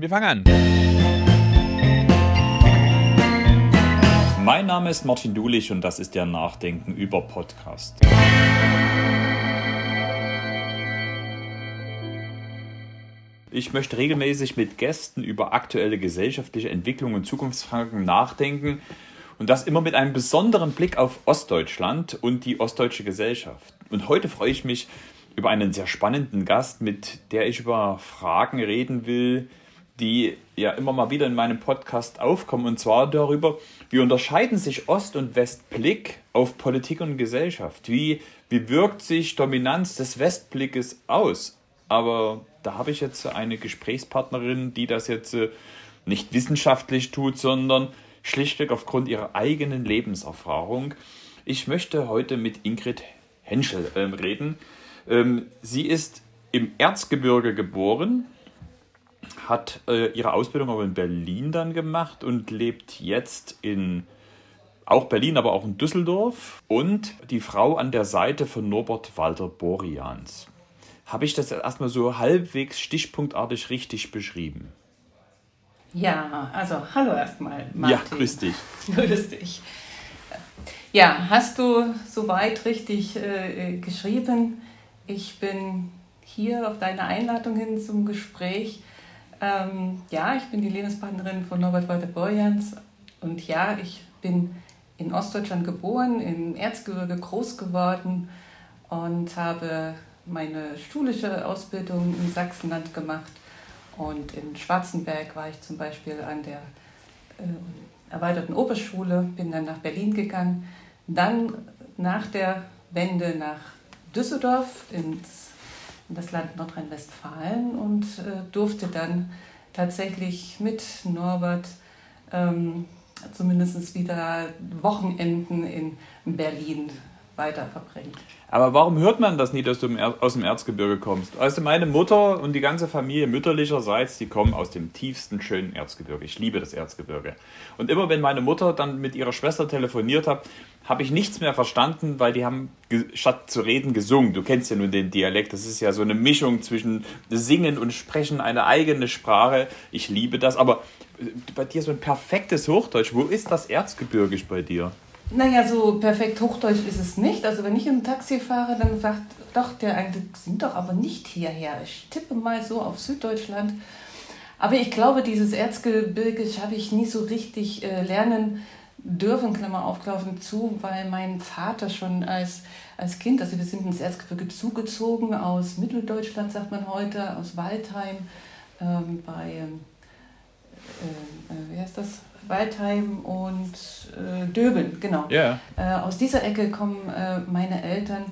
Wir fangen an. Mein Name ist Martin Dulich und das ist der Nachdenken über Podcast. Ich möchte regelmäßig mit Gästen über aktuelle gesellschaftliche Entwicklungen und Zukunftsfragen nachdenken und das immer mit einem besonderen Blick auf Ostdeutschland und die ostdeutsche Gesellschaft. Und heute freue ich mich über einen sehr spannenden Gast, mit der ich über Fragen reden will, die ja immer mal wieder in meinem Podcast aufkommen, und zwar darüber, wie unterscheiden sich Ost- und Westblick auf Politik und Gesellschaft? Wie, wie wirkt sich Dominanz des Westblickes aus? Aber da habe ich jetzt eine Gesprächspartnerin, die das jetzt äh, nicht wissenschaftlich tut, sondern schlichtweg aufgrund ihrer eigenen Lebenserfahrung. Ich möchte heute mit Ingrid Henschel äh, reden. Ähm, sie ist im Erzgebirge geboren, hat äh, ihre Ausbildung aber in Berlin dann gemacht und lebt jetzt in auch Berlin, aber auch in Düsseldorf und die Frau an der Seite von Norbert Walter Borians. Habe ich das erstmal so halbwegs stichpunktartig richtig beschrieben? Ja, also hallo erstmal, Martin. Ja, grüß dich. grüß dich. Ja, hast du soweit richtig äh, geschrieben. Ich bin hier auf deine Einladung hin zum Gespräch ähm, ja, ich bin die Lebenspartnerin von Norbert Walter Borjans und ja, ich bin in Ostdeutschland geboren, im Erzgebirge groß geworden und habe meine schulische Ausbildung in Sachsenland gemacht. Und in Schwarzenberg war ich zum Beispiel an der äh, erweiterten Oberschule, bin dann nach Berlin gegangen, dann nach der Wende nach Düsseldorf ins in das Land Nordrhein-Westfalen und äh, durfte dann tatsächlich mit Norbert ähm, zumindest wieder Wochenenden in Berlin weiter verbringen. Aber warum hört man das nie, dass du aus dem Erzgebirge kommst? Also meine Mutter und die ganze Familie mütterlicherseits, die kommen aus dem tiefsten, schönen Erzgebirge. Ich liebe das Erzgebirge. Und immer wenn meine Mutter dann mit ihrer Schwester telefoniert hat, habe ich nichts mehr verstanden, weil die haben statt zu reden gesungen. Du kennst ja nun den Dialekt. Das ist ja so eine Mischung zwischen Singen und Sprechen, eine eigene Sprache. Ich liebe das. Aber bei dir so ein perfektes Hochdeutsch. Wo ist das Erzgebirge bei dir? Naja, so perfekt Hochdeutsch ist es nicht. Also wenn ich im Taxi fahre, dann sagt doch der eigentlich, sind doch aber nicht hierher. Ich tippe mal so auf Süddeutschland. Aber ich glaube, dieses Erzgebirge habe ich nie so richtig äh, lernen dürfen, Klammer aufgelaufen zu, weil mein Vater schon als, als Kind, also wir sind ins Erzgebirge zugezogen aus Mitteldeutschland, sagt man heute, aus Waldheim, ähm, bei, ähm, äh, äh, wie heißt das? Waldheim und äh, Döbeln, genau. Yeah. Äh, aus dieser Ecke kommen äh, meine Eltern.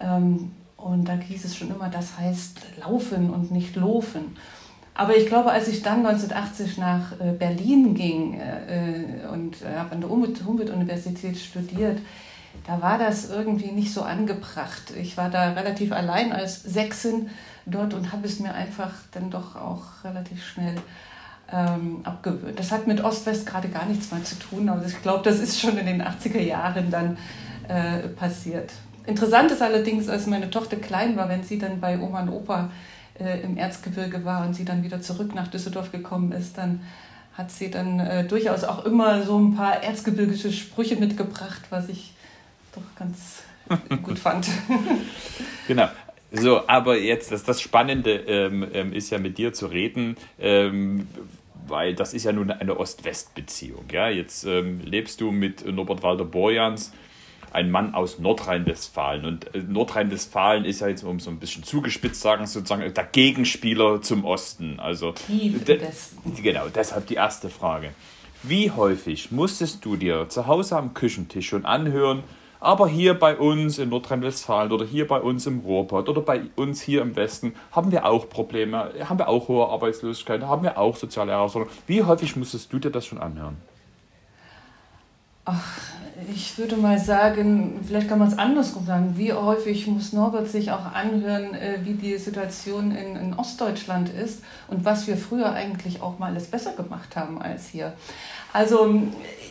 Ähm, und da hieß es schon immer, das heißt laufen und nicht laufen. Aber ich glaube, als ich dann 1980 nach äh, Berlin ging äh, und habe an der Humboldt-Universität studiert, da war das irgendwie nicht so angebracht. Ich war da relativ allein als Sechsin dort und habe es mir einfach dann doch auch relativ schnell ähm, abgewöhnt. Das hat mit Ost-West gerade gar nichts mehr zu tun, aber ich glaube, das ist schon in den 80er Jahren dann äh, passiert. Interessant ist allerdings, als meine Tochter klein war, wenn sie dann bei Oma und Opa äh, im Erzgebirge war und sie dann wieder zurück nach Düsseldorf gekommen ist, dann hat sie dann äh, durchaus auch immer so ein paar erzgebirgische Sprüche mitgebracht, was ich doch ganz gut fand. genau. So, aber jetzt, das, das Spannende ähm, ähm, ist ja mit dir zu reden, ähm, weil das ist ja nun eine Ost-West-Beziehung. Ja? Jetzt ähm, lebst du mit Norbert Walter Borjans, ein Mann aus Nordrhein-Westfalen. Und äh, Nordrhein-Westfalen ist ja jetzt, um so ein bisschen zugespitzt sagen, sozusagen der Gegenspieler zum Osten. Also, Tief im Westen. Genau, deshalb die erste Frage. Wie häufig musstest du dir zu Hause am Küchentisch schon anhören, aber hier bei uns in Nordrhein-Westfalen oder hier bei uns im Ruhrpott oder bei uns hier im Westen haben wir auch Probleme, haben wir auch hohe Arbeitslosigkeit, haben wir auch soziale Herausforderungen. Wie häufig musstest du dir das schon anhören? Ach, ich würde mal sagen, vielleicht kann man es andersrum sagen. Wie häufig muss Norbert sich auch anhören, äh, wie die Situation in, in Ostdeutschland ist und was wir früher eigentlich auch mal alles besser gemacht haben als hier. Also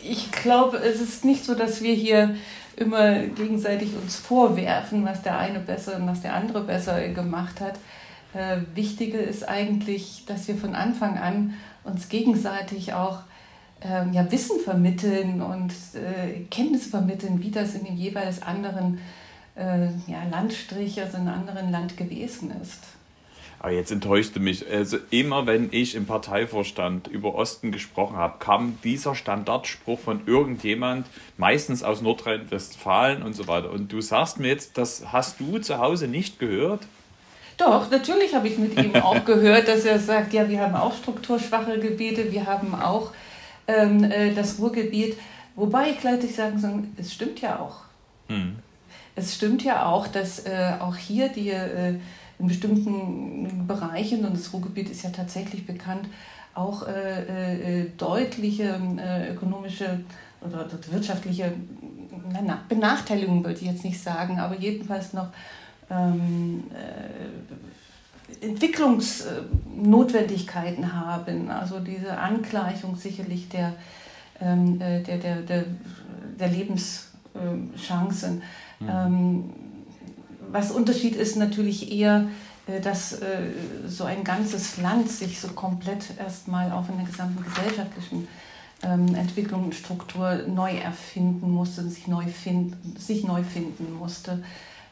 ich glaube, es ist nicht so, dass wir hier immer gegenseitig uns vorwerfen, was der eine besser und was der andere besser gemacht hat. Äh, Wichtige ist eigentlich, dass wir von Anfang an uns gegenseitig auch äh, ja, Wissen vermitteln und äh, Kenntnis vermitteln, wie das in dem jeweils anderen äh, ja, Landstrich, also in einem anderen Land gewesen ist. Aber jetzt enttäuscht du mich. Also immer wenn ich im Parteivorstand über Osten gesprochen habe, kam dieser Standardspruch von irgendjemand, meistens aus Nordrhein-Westfalen und so weiter. Und du sagst mir jetzt, das hast du zu Hause nicht gehört? Doch, natürlich habe ich mit ihm auch gehört, dass er sagt, ja, wir haben auch strukturschwache Gebiete, wir haben auch ähm, äh, das Ruhrgebiet. Wobei ich gleich sagen soll, es stimmt ja auch. Hm. Es stimmt ja auch, dass äh, auch hier die äh, in bestimmten Bereichen, und das Ruhrgebiet ist ja tatsächlich bekannt, auch äh, äh, deutliche äh, ökonomische oder, wirtschaftliche na, Benachteiligungen, würde ich jetzt nicht sagen, aber jedenfalls noch ähm, äh, Entwicklungsnotwendigkeiten haben. Also diese Angleichung sicherlich der, ähm, äh, der, der, der, der Lebenschancen. Mhm. Ähm, was Unterschied ist natürlich eher, äh, dass äh, so ein ganzes Land sich so komplett erstmal auch in der gesamten gesellschaftlichen ähm, Entwicklung und Struktur neu erfinden musste, sich neu finden, sich neu finden musste.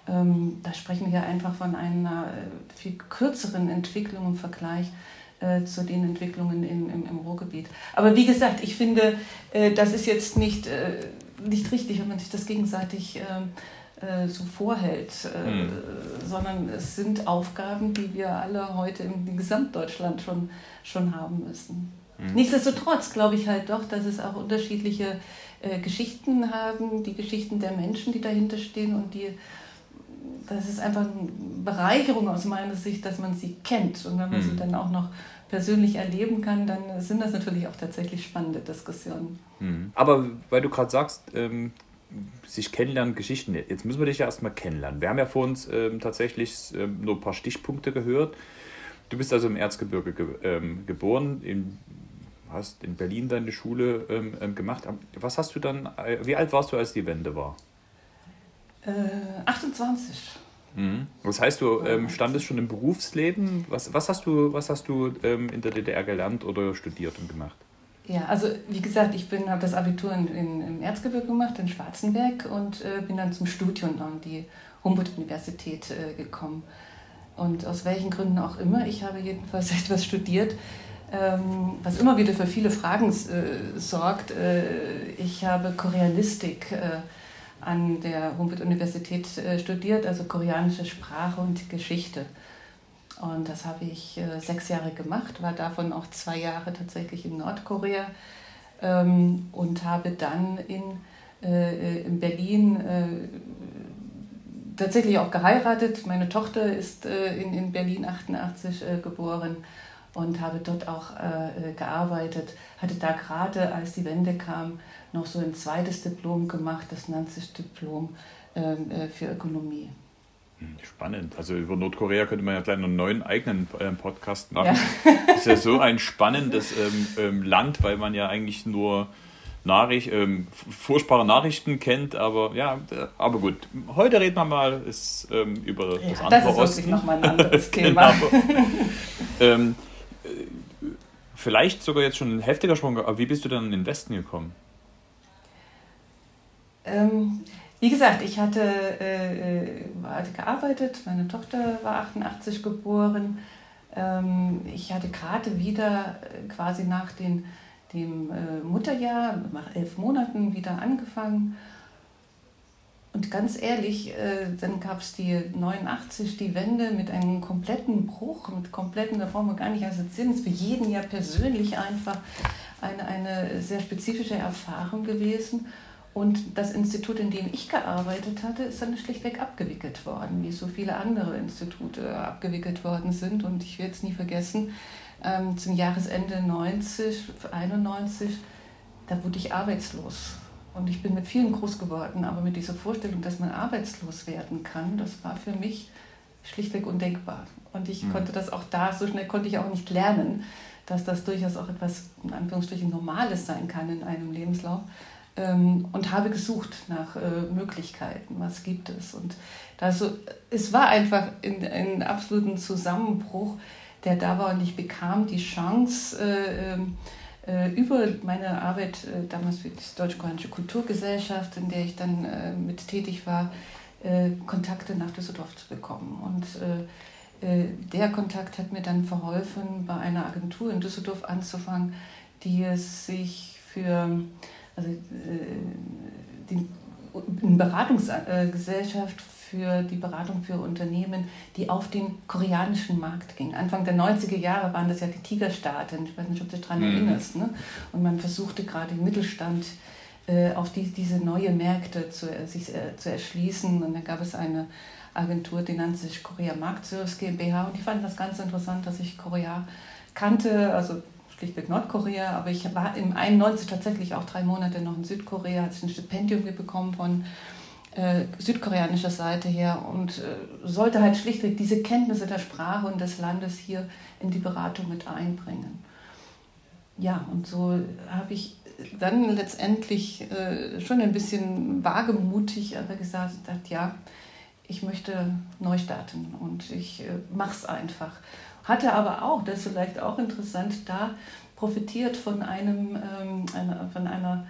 Ähm, da sprechen wir einfach von einer äh, viel kürzeren Entwicklung im Vergleich zu den Entwicklungen in, im, im Ruhrgebiet. Aber wie gesagt, ich finde, das ist jetzt nicht, nicht richtig, wenn man sich das gegenseitig ähm, äh, so vorhält, äh, hm. sondern es sind Aufgaben, die wir alle heute in Gesamtdeutschland schon, schon haben müssen. Hm. Nichtsdestotrotz glaube ich halt doch, dass es auch unterschiedliche äh, Geschichten haben, die Geschichten der Menschen, die dahinter stehen und die das ist einfach eine Bereicherung aus meiner Sicht, dass man sie kennt. Und wenn man hm. sie dann auch noch persönlich erleben kann, dann sind das natürlich auch tatsächlich spannende Diskussionen. Hm. Aber weil du gerade sagst, ähm, sich kennenlernen, Geschichten. Jetzt müssen wir dich ja erstmal kennenlernen. Wir haben ja vor uns ähm, tatsächlich ähm, nur ein paar Stichpunkte gehört. Du bist also im Erzgebirge ge ähm, geboren, in, hast in Berlin deine Schule ähm, ähm, gemacht. Was hast du dann, äh, wie alt warst du, als die Wende war? Äh, 28. Mhm. Das heißt, du ähm, standest schon im Berufsleben. Was, was hast du, was hast du in der DDR gelernt oder studiert und gemacht? Ja, also wie gesagt, ich habe das Abitur in, in, im Erzgebirge gemacht, in Schwarzenberg und äh, bin dann zum Studium an die Humboldt-Universität äh, gekommen. Und aus welchen Gründen auch immer, ich habe jedenfalls etwas studiert, ähm, was immer wieder für viele Fragen äh, sorgt. Äh, ich habe Koreanistik äh, an der Humboldt-Universität äh, studiert, also koreanische Sprache und Geschichte. Und das habe ich äh, sechs Jahre gemacht, war davon auch zwei Jahre tatsächlich in Nordkorea ähm, und habe dann in, äh, in Berlin äh, tatsächlich auch geheiratet. Meine Tochter ist äh, in, in Berlin 88 äh, geboren und habe dort auch äh, gearbeitet. Hatte da gerade, als die Wende kam, noch so ein zweites Diplom gemacht, das nannte sich Diplom ähm, für Ökonomie. Hm, spannend. Also über Nordkorea könnte man ja gleich einen neuen eigenen äh, Podcast machen. Ja. Das ist ja so ein spannendes ähm, ähm, Land, weil man ja eigentlich nur Nachricht, ähm, furchtbare Nachrichten kennt, aber ja, äh, aber gut. Heute reden wir mal ist, ähm, über ja, das andere Das ist Osten. nochmal ein anderes Thema. genau. ähm, äh, vielleicht sogar jetzt schon ein heftiger Sprung, aber wie bist du dann in den Westen gekommen? Wie gesagt, ich hatte, äh, äh, hatte gearbeitet, meine Tochter war 88 geboren. Ähm, ich hatte gerade wieder äh, quasi nach den, dem äh, Mutterjahr, nach elf Monaten wieder angefangen. Und ganz ehrlich, äh, dann gab es die 89, die Wende mit einem kompletten Bruch, mit kompletten, da brauchen wir gar nicht assoziieren, das ist für jeden ja persönlich einfach eine, eine sehr spezifische Erfahrung gewesen. Und das Institut, in dem ich gearbeitet hatte, ist dann schlichtweg abgewickelt worden, wie so viele andere Institute abgewickelt worden sind. Und ich werde es nie vergessen, ähm, zum Jahresende 90, 91, da wurde ich arbeitslos. Und ich bin mit vielen groß geworden, aber mit dieser Vorstellung, dass man arbeitslos werden kann, das war für mich schlichtweg undenkbar. Und ich mhm. konnte das auch da, so schnell konnte ich auch nicht lernen, dass das durchaus auch etwas in Anführungsstrichen Normales sein kann in einem Lebenslauf. Ähm, und habe gesucht nach äh, Möglichkeiten, was gibt es. Und das, es war einfach ein absoluter Zusammenbruch, der da war und ich bekam die Chance, äh, ähm, äh, über meine Arbeit damals für die Deutsch-Koreanische Kulturgesellschaft, in der ich dann mit tätig war, Kontakte nach Düsseldorf zu bekommen. Und der Kontakt hat mir dann verholfen, bei einer Agentur in Düsseldorf anzufangen, die es sich für also, die, eine Beratungsgesellschaft für die Beratung für Unternehmen, die auf den koreanischen Markt ging. Anfang der 90er Jahre waren das ja die Tigerstaaten, ich weiß nicht, ob du dich daran mhm. erinnerst. Ne? Und man versuchte gerade im Mittelstand äh, auf die, diese neue Märkte zu, äh, sich äh, zu erschließen. Und dann gab es eine Agentur, die nannte sich Korea Marktservice GmbH. Und ich fand das ganz interessant, dass ich Korea kannte, also schlichtweg Nordkorea, aber ich war im 91 tatsächlich auch drei Monate noch in Südkorea, ich ein Stipendium bekommen von äh, südkoreanischer Seite her und äh, sollte halt schlichtweg diese Kenntnisse der Sprache und des Landes hier in die Beratung mit einbringen. Ja, und so habe ich dann letztendlich äh, schon ein bisschen wagemutig aber gesagt, gesagt, ja, ich möchte neu starten und ich äh, mache es einfach. Hatte aber auch, das ist vielleicht auch interessant, da profitiert von einem, ähm, einer, von einer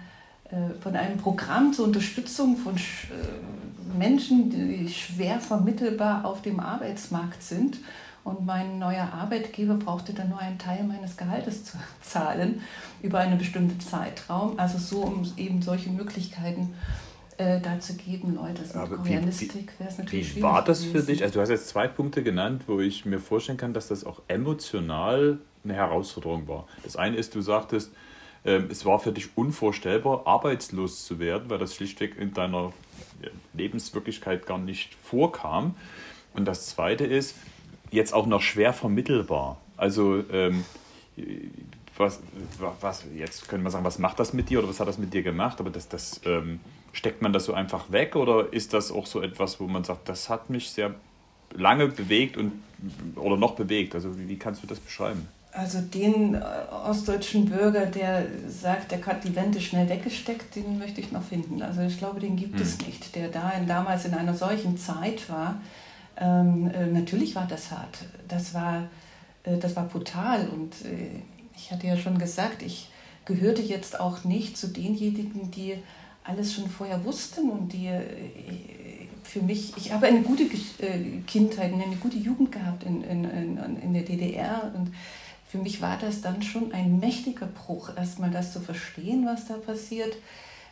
äh, von einem Programm zur Unterstützung von äh, Menschen, die schwer vermittelbar auf dem Arbeitsmarkt sind. Und mein neuer Arbeitgeber brauchte dann nur einen Teil meines Gehaltes zu zahlen über einen bestimmten Zeitraum. Also so, um eben solche Möglichkeiten äh, dazu geben, Leute. Das Aber Koreanistik wäre es natürlich Wie war das für dich? Also du hast jetzt zwei Punkte genannt, wo ich mir vorstellen kann, dass das auch emotional eine Herausforderung war. Das eine ist, du sagtest, ähm, es war für dich unvorstellbar, arbeitslos zu werden, weil das schlichtweg in deiner Lebenswirklichkeit gar nicht vorkam. Und das Zweite ist, jetzt auch noch schwer vermittelbar. Also, ähm, was, was, jetzt können wir sagen, was macht das mit dir oder was hat das mit dir gemacht? Aber das, das ähm, steckt man das so einfach weg oder ist das auch so etwas, wo man sagt, das hat mich sehr lange bewegt und oder noch bewegt? Also, wie, wie kannst du das beschreiben? Also den äh, ostdeutschen Bürger, der sagt, der hat die Wände schnell weggesteckt, den möchte ich noch finden. Also ich glaube, den gibt hm. es nicht, der da in, damals in einer solchen Zeit war. Ähm, äh, natürlich war das hart. Das war, äh, das war brutal. Und äh, ich hatte ja schon gesagt, ich gehörte jetzt auch nicht zu denjenigen, die alles schon vorher wussten und die äh, für mich, ich habe eine gute äh, Kindheit, eine gute Jugend gehabt in, in, in, in der DDR und für mich war das dann schon ein mächtiger Bruch, erstmal das zu verstehen, was da passiert,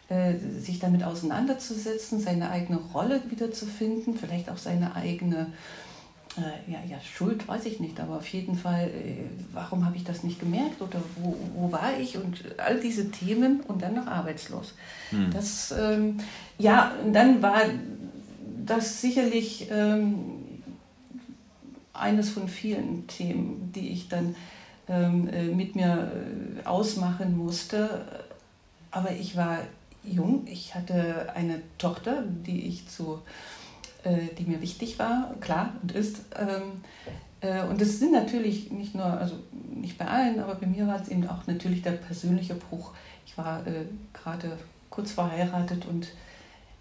äh, sich damit auseinanderzusetzen, seine eigene Rolle wiederzufinden, vielleicht auch seine eigene äh, ja, ja, Schuld, weiß ich nicht, aber auf jeden Fall, äh, warum habe ich das nicht gemerkt oder wo, wo war ich und all diese Themen und dann noch arbeitslos. Hm. Das, ähm, ja, und dann war das sicherlich ähm, eines von vielen Themen, die ich dann ähm, äh, mit mir äh, ausmachen musste. Aber ich war jung, ich hatte eine Tochter, die ich zu, die mir wichtig war, klar und ist. Ähm, und es sind natürlich nicht nur, also nicht bei allen, aber bei mir war es eben auch natürlich der persönliche Bruch. Ich war gerade kurz verheiratet und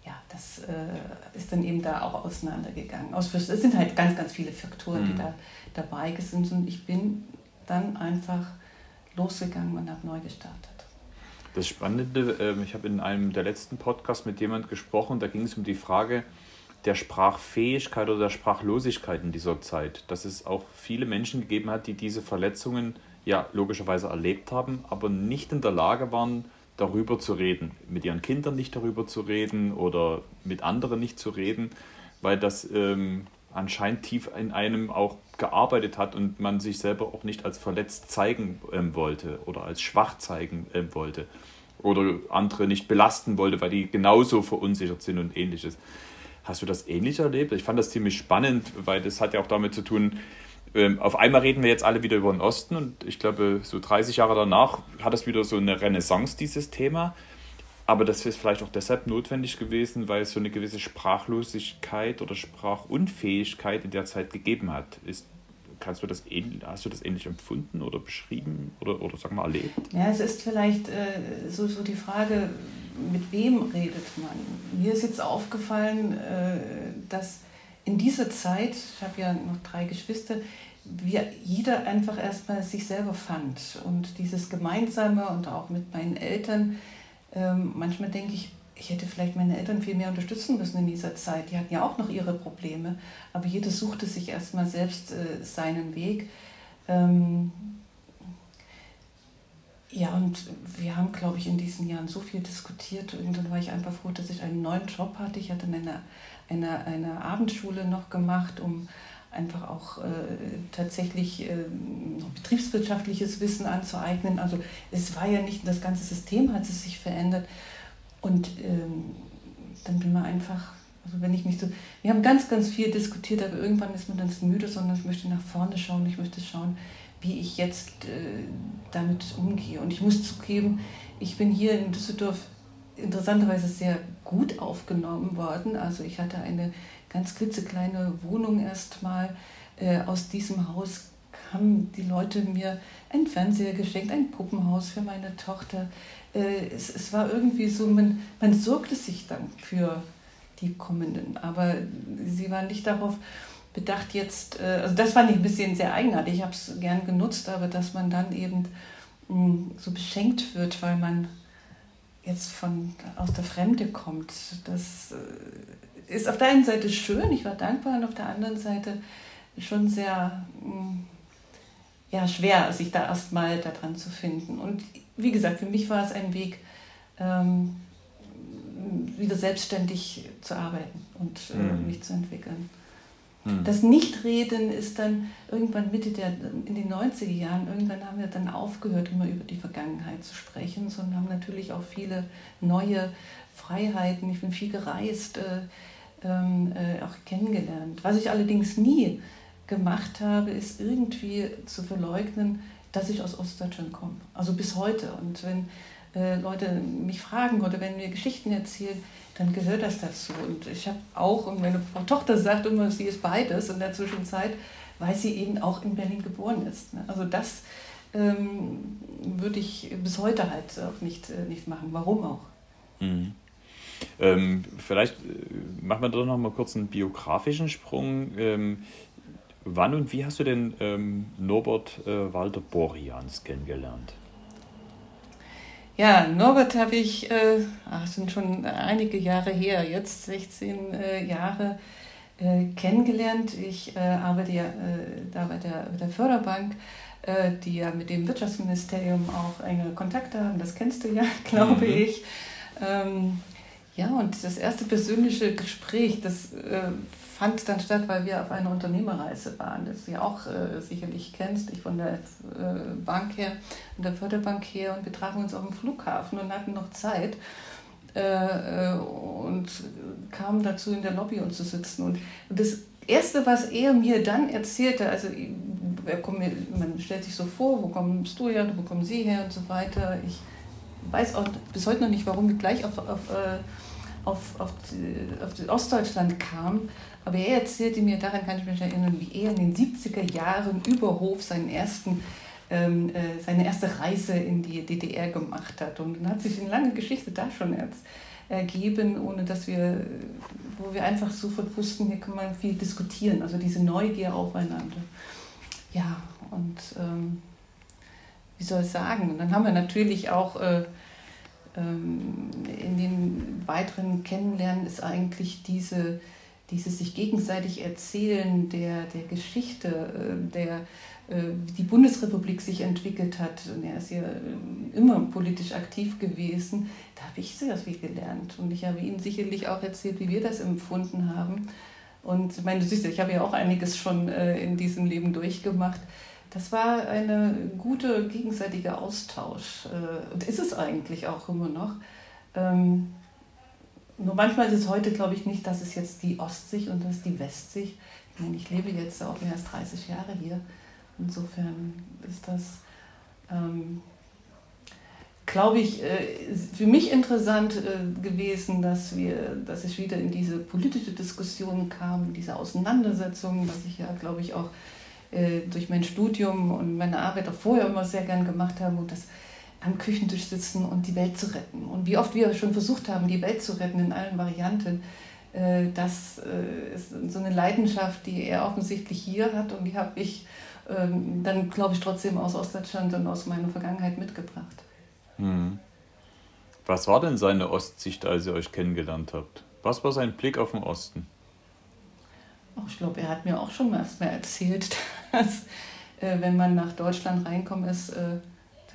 ja, das äh, ist dann eben da auch auseinandergegangen. es sind halt ganz, ganz viele Faktoren, mhm. die da dabei sind. Und ich bin dann einfach losgegangen und habe neu gestartet. Das Spannende, ähm, ich habe in einem der letzten Podcasts mit jemand gesprochen, da ging es um die Frage der Sprachfähigkeit oder der Sprachlosigkeit in dieser Zeit. Dass es auch viele Menschen gegeben hat, die diese Verletzungen ja logischerweise erlebt haben, aber nicht in der Lage waren, darüber zu reden. Mit ihren Kindern nicht darüber zu reden oder mit anderen nicht zu reden, weil das ähm, anscheinend tief in einem auch gearbeitet hat und man sich selber auch nicht als verletzt zeigen ähm, wollte oder als schwach zeigen ähm, wollte oder andere nicht belasten wollte, weil die genauso verunsichert sind und ähnliches. Hast du das ähnlich erlebt? Ich fand das ziemlich spannend, weil das hat ja auch damit zu tun, ähm, auf einmal reden wir jetzt alle wieder über den Osten und ich glaube, so 30 Jahre danach hat es wieder so eine Renaissance, dieses Thema. Aber das ist vielleicht auch deshalb notwendig gewesen, weil es so eine gewisse Sprachlosigkeit oder Sprachunfähigkeit in der Zeit gegeben hat. Ist, kannst du das hast du das ähnlich empfunden oder beschrieben oder, oder sag mal erlebt? Ja, es ist vielleicht äh, so, so die Frage, mit wem redet man? Mir ist jetzt aufgefallen, äh, dass in dieser Zeit, ich habe ja noch drei Geschwister, wir jeder einfach erstmal sich selber fand. Und dieses Gemeinsame und auch mit meinen Eltern, ähm, manchmal denke ich, ich hätte vielleicht meine Eltern viel mehr unterstützen müssen in dieser Zeit. Die hatten ja auch noch ihre Probleme, aber jeder suchte sich erstmal selbst äh, seinen Weg. Ähm, ja, und wir haben, glaube ich, in diesen Jahren so viel diskutiert. Irgendwann war ich einfach froh, dass ich einen neuen Job hatte. Ich hatte eine, eine, eine Abendschule noch gemacht, um einfach auch äh, tatsächlich äh, betriebswirtschaftliches Wissen anzueignen. Also es war ja nicht, das ganze System hat sich verändert. Und ähm, dann bin man einfach, also wenn ich mich so, wir haben ganz, ganz viel diskutiert, aber irgendwann ist man dann müde, sondern ich möchte nach vorne schauen, ich möchte schauen, wie ich jetzt äh, damit umgehe. Und ich muss zugeben, ich bin hier in Düsseldorf interessanterweise sehr gut aufgenommen worden. Also ich hatte eine ganz klitzekleine Wohnung erstmal. Äh, aus diesem Haus haben die Leute mir einen Fernseher geschenkt, ein Puppenhaus für meine Tochter. Äh, es, es war irgendwie so, man, man sorgte sich dann für die Kommenden, aber sie waren nicht darauf bedacht jetzt, äh, also das fand ich ein bisschen sehr eigenartig, ich habe es gern genutzt, aber dass man dann eben hm, so beschenkt wird, weil man jetzt von aus der Fremde kommt, das äh, ist auf der einen Seite schön, ich war dankbar und auf der anderen Seite schon sehr hm, ja, schwer, sich da erstmal daran zu finden. Und wie gesagt, für mich war es ein Weg, ähm, wieder selbstständig zu arbeiten und äh, mhm. mich zu entwickeln. Mhm. Das Nichtreden ist dann irgendwann Mitte der, in den 90er Jahren, irgendwann haben wir dann aufgehört, immer über die Vergangenheit zu sprechen, sondern haben natürlich auch viele neue Freiheiten. Ich bin viel gereist, äh, ähm, äh, auch kennengelernt. Was ich allerdings nie gemacht habe, ist irgendwie zu verleugnen, dass ich aus Ostdeutschland komme. Also bis heute. Und wenn äh, Leute mich fragen oder wenn mir Geschichten erzählen, dann gehört das dazu. Und ich habe auch, und meine Frau Tochter sagt immer, sie ist beides in der Zwischenzeit, weil sie eben auch in Berlin geboren ist. Ne? Also das ähm, würde ich bis heute halt auch nicht, äh, nicht machen. Warum auch? Mhm. Ähm, vielleicht äh, machen wir doch noch mal kurz einen biografischen Sprung. Ähm, Wann und wie hast du denn ähm, Norbert äh, Walter Borians kennengelernt? Ja, Norbert habe ich, äh, ach, sind schon einige Jahre her, jetzt 16 äh, Jahre äh, kennengelernt. Ich äh, arbeite ja äh, da bei der, bei der Förderbank, äh, die ja mit dem Wirtschaftsministerium auch enge Kontakte haben. Das kennst du ja, glaube mhm. ich. Ähm, ja, und das erste persönliche Gespräch, das fand dann statt, weil wir auf einer Unternehmerreise waren, das du ja auch äh, sicherlich kennst, ich von der äh, Bank her, von der Förderbank her und wir trafen uns auf dem Flughafen und hatten noch Zeit äh, äh und kamen dazu in der Lobby uns zu sitzen und, und das Erste, was er mir dann erzählte, also man stellt sich so vor, wo kommst du her, wo kommen Sie her und so weiter. Ich weiß auch bis heute noch nicht, warum wir gleich auf, auf, äh, auf, auf, auf Ostdeutschland kamen. Aber er erzählte mir, daran kann ich mich erinnern, wie er in den 70er Jahren über Hof seinen ersten, ähm, äh, seine erste Reise in die DDR gemacht hat. Und dann hat sich eine lange Geschichte da schon ergeben, ohne dass wir, wo wir einfach sofort wussten, hier kann man viel diskutieren. Also diese Neugier aufeinander. Ja, und ähm, wie soll ich sagen? Und dann haben wir natürlich auch äh, ähm, in den weiteren Kennenlernen ist eigentlich diese dieses sich gegenseitig Erzählen der, der Geschichte, äh, der, äh, die Bundesrepublik sich entwickelt hat. Und er ist ja äh, immer politisch aktiv gewesen. Da habe ich sehr viel gelernt. Und ich habe Ihnen sicherlich auch erzählt, wie wir das empfunden haben. Und meine Süße, ich habe ja auch einiges schon in diesem Leben durchgemacht. Das war ein guter gegenseitiger Austausch. Und ist es eigentlich auch immer noch. Nur manchmal ist es heute, glaube ich, nicht, dass es jetzt die Ostsicht und das ist die Westsicht. Ich meine, ich lebe jetzt auch mehr als 30 Jahre hier. Insofern ist das, ähm, glaube ich, äh, für mich interessant äh, gewesen, dass, wir, dass ich wieder in diese politische Diskussion kam, diese Auseinandersetzung, was ich ja, glaube ich, auch äh, durch mein Studium und meine Arbeit auch vorher immer sehr gern gemacht habe und das am Küchentisch sitzen und die Welt zu retten. Und wie oft wir schon versucht haben, die Welt zu retten in allen Varianten, äh, das äh, ist so eine Leidenschaft, die er offensichtlich hier hat und die habe ich ähm, dann, glaube ich, trotzdem aus Ostdeutschland und aus meiner Vergangenheit mitgebracht. Hm. Was war denn seine Ostsicht, als ihr euch kennengelernt habt? Was war sein Blick auf den Osten? Oh, ich glaube, er hat mir auch schon mal erzählt, dass äh, wenn man nach Deutschland reinkommt, ist,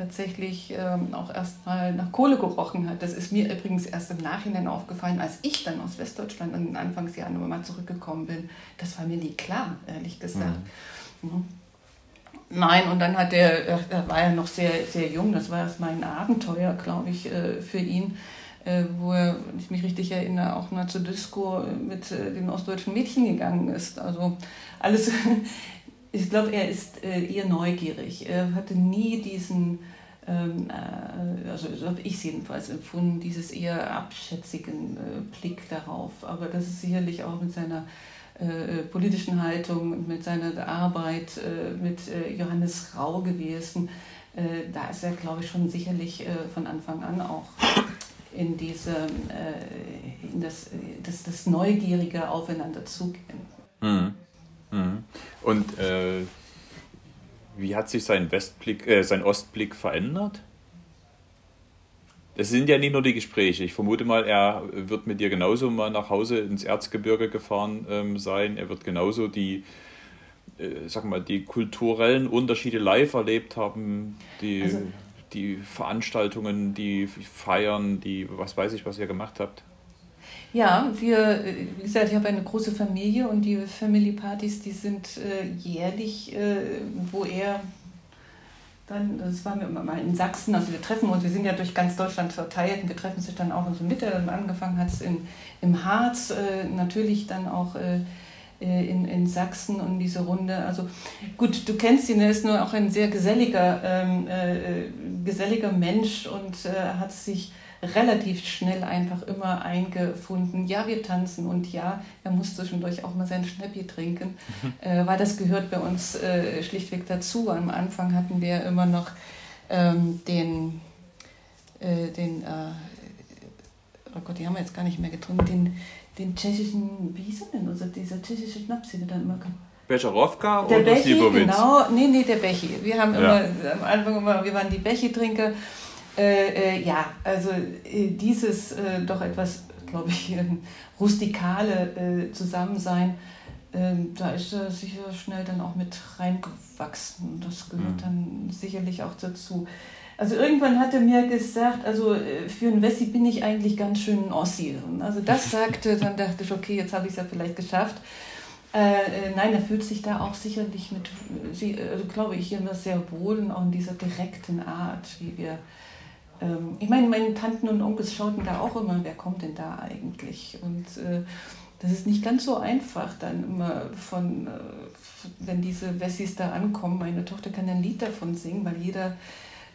tatsächlich ähm, auch erstmal nach Kohle gerochen hat. Das ist mir übrigens erst im Nachhinein aufgefallen, als ich dann aus Westdeutschland in den Anfangsjahren mal zurückgekommen bin. Das war mir nie klar, ehrlich gesagt. Mhm. Mhm. Nein, und dann hat er, er war ja noch sehr, sehr jung, das war erst mal ein Abenteuer, glaube ich, äh, für ihn, äh, wo er, wenn ich mich richtig erinnere, auch mal zur Disco mit äh, den ostdeutschen Mädchen gegangen ist. Also alles ich glaube, er ist äh, eher neugierig. Er hatte nie diesen, also so habe ich es jedenfalls empfunden, dieses eher abschätzigen äh, Blick darauf. Aber das ist sicherlich auch mit seiner äh, politischen Haltung, mit seiner Arbeit äh, mit äh, Johannes Rau gewesen. da ist er, glaube ich, schon sicherlich von Anfang an auch in diese, in das, das, das neugierige Aufeinanderzugehen. Mhm. Mhm. Und äh, wie hat sich sein Westblick, äh, sein Ostblick verändert? Es sind ja nicht nur die Gespräche. Ich vermute mal, er wird mit dir genauso mal nach Hause ins Erzgebirge gefahren ähm, sein. Er wird genauso die, äh, sag mal, die kulturellen Unterschiede live erlebt haben, die, also, die Veranstaltungen, die Feiern, die was weiß ich, was ihr gemacht habt. Ja, wir, wie gesagt, ich habe eine große Familie und die Family Partys, die sind äh, jährlich, äh, wo er dann, das waren wir mal in Sachsen, also wir treffen uns, wir sind ja durch ganz Deutschland verteilt und wir treffen sich dann auch in so Mitte, angefangen hat es im Harz, äh, natürlich dann auch äh, äh, in, in Sachsen und diese Runde. Also gut, du kennst ihn, er ist nur auch ein sehr geselliger, ähm, äh, äh geselliger Mensch und äh, hat sich relativ schnell einfach immer eingefunden. Ja, wir tanzen und ja, er muss zwischendurch auch mal sein Schnäppi trinken, mhm. äh, weil das gehört bei uns äh, schlichtweg dazu. Am Anfang hatten wir immer noch ähm, den, äh, den äh, oh Gott, die haben wir jetzt gar nicht mehr getrunken, den, den tschechischen, wie hieß er denn, also dieser tschechische Schnaps, den wir dann immer Becherowka oder Bechi, genau, nee, nee, der Bechi. Wir haben ja. immer, am Anfang immer, wir waren die Bechi-Trinker äh, äh, ja, also äh, dieses äh, doch etwas, glaube ich, rustikale äh, Zusammensein, ähm, da ist er sicher schnell dann auch mit reingewachsen. Das gehört mhm. dann sicherlich auch dazu. Also irgendwann hat er mir gesagt, also für einen Wessi bin ich eigentlich ganz schön ein Ossi. Also das sagte, dann dachte ich, okay, jetzt habe ich es ja vielleicht geschafft. Äh, nein, er fühlt sich da auch sicherlich mit, also glaube ich, immer sehr wohl und auch in dieser direkten Art, wie wir ähm, ich meine, meine Tanten und Onkels schauten da auch immer, wer kommt denn da eigentlich? Und äh, das ist nicht ganz so einfach dann immer von, äh, wenn diese Wessis da ankommen. Meine Tochter kann ein Lied davon singen, weil jeder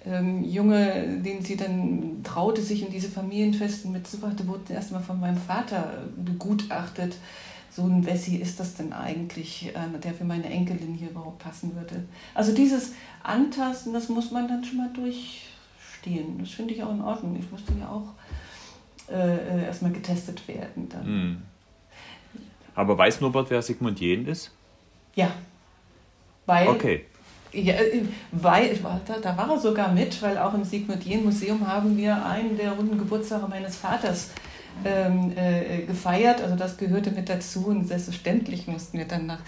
ähm, Junge, den sie dann traute, sich in diese Familienfesten mitzubrachte, wurde erstmal von meinem Vater begutachtet. So ein Wessi ist das denn eigentlich, äh, der für meine Enkelin hier überhaupt passen würde. Also dieses Antasten, das muss man dann schon mal durch stehen. Das finde ich auch in Ordnung. Ich musste ja auch äh, äh erstmal getestet werden. Dann. Mhm. Aber weiß Norbert, wer Sigmund Jähn ist? Ja. Weil, okay. Ja, äh, weil, da, da war er sogar mit, weil auch im Sigmund Jähn Museum haben wir einen der runden Geburtstage meines Vaters ähm, äh, gefeiert. Also das gehörte mit dazu und selbstverständlich mussten wir dann nach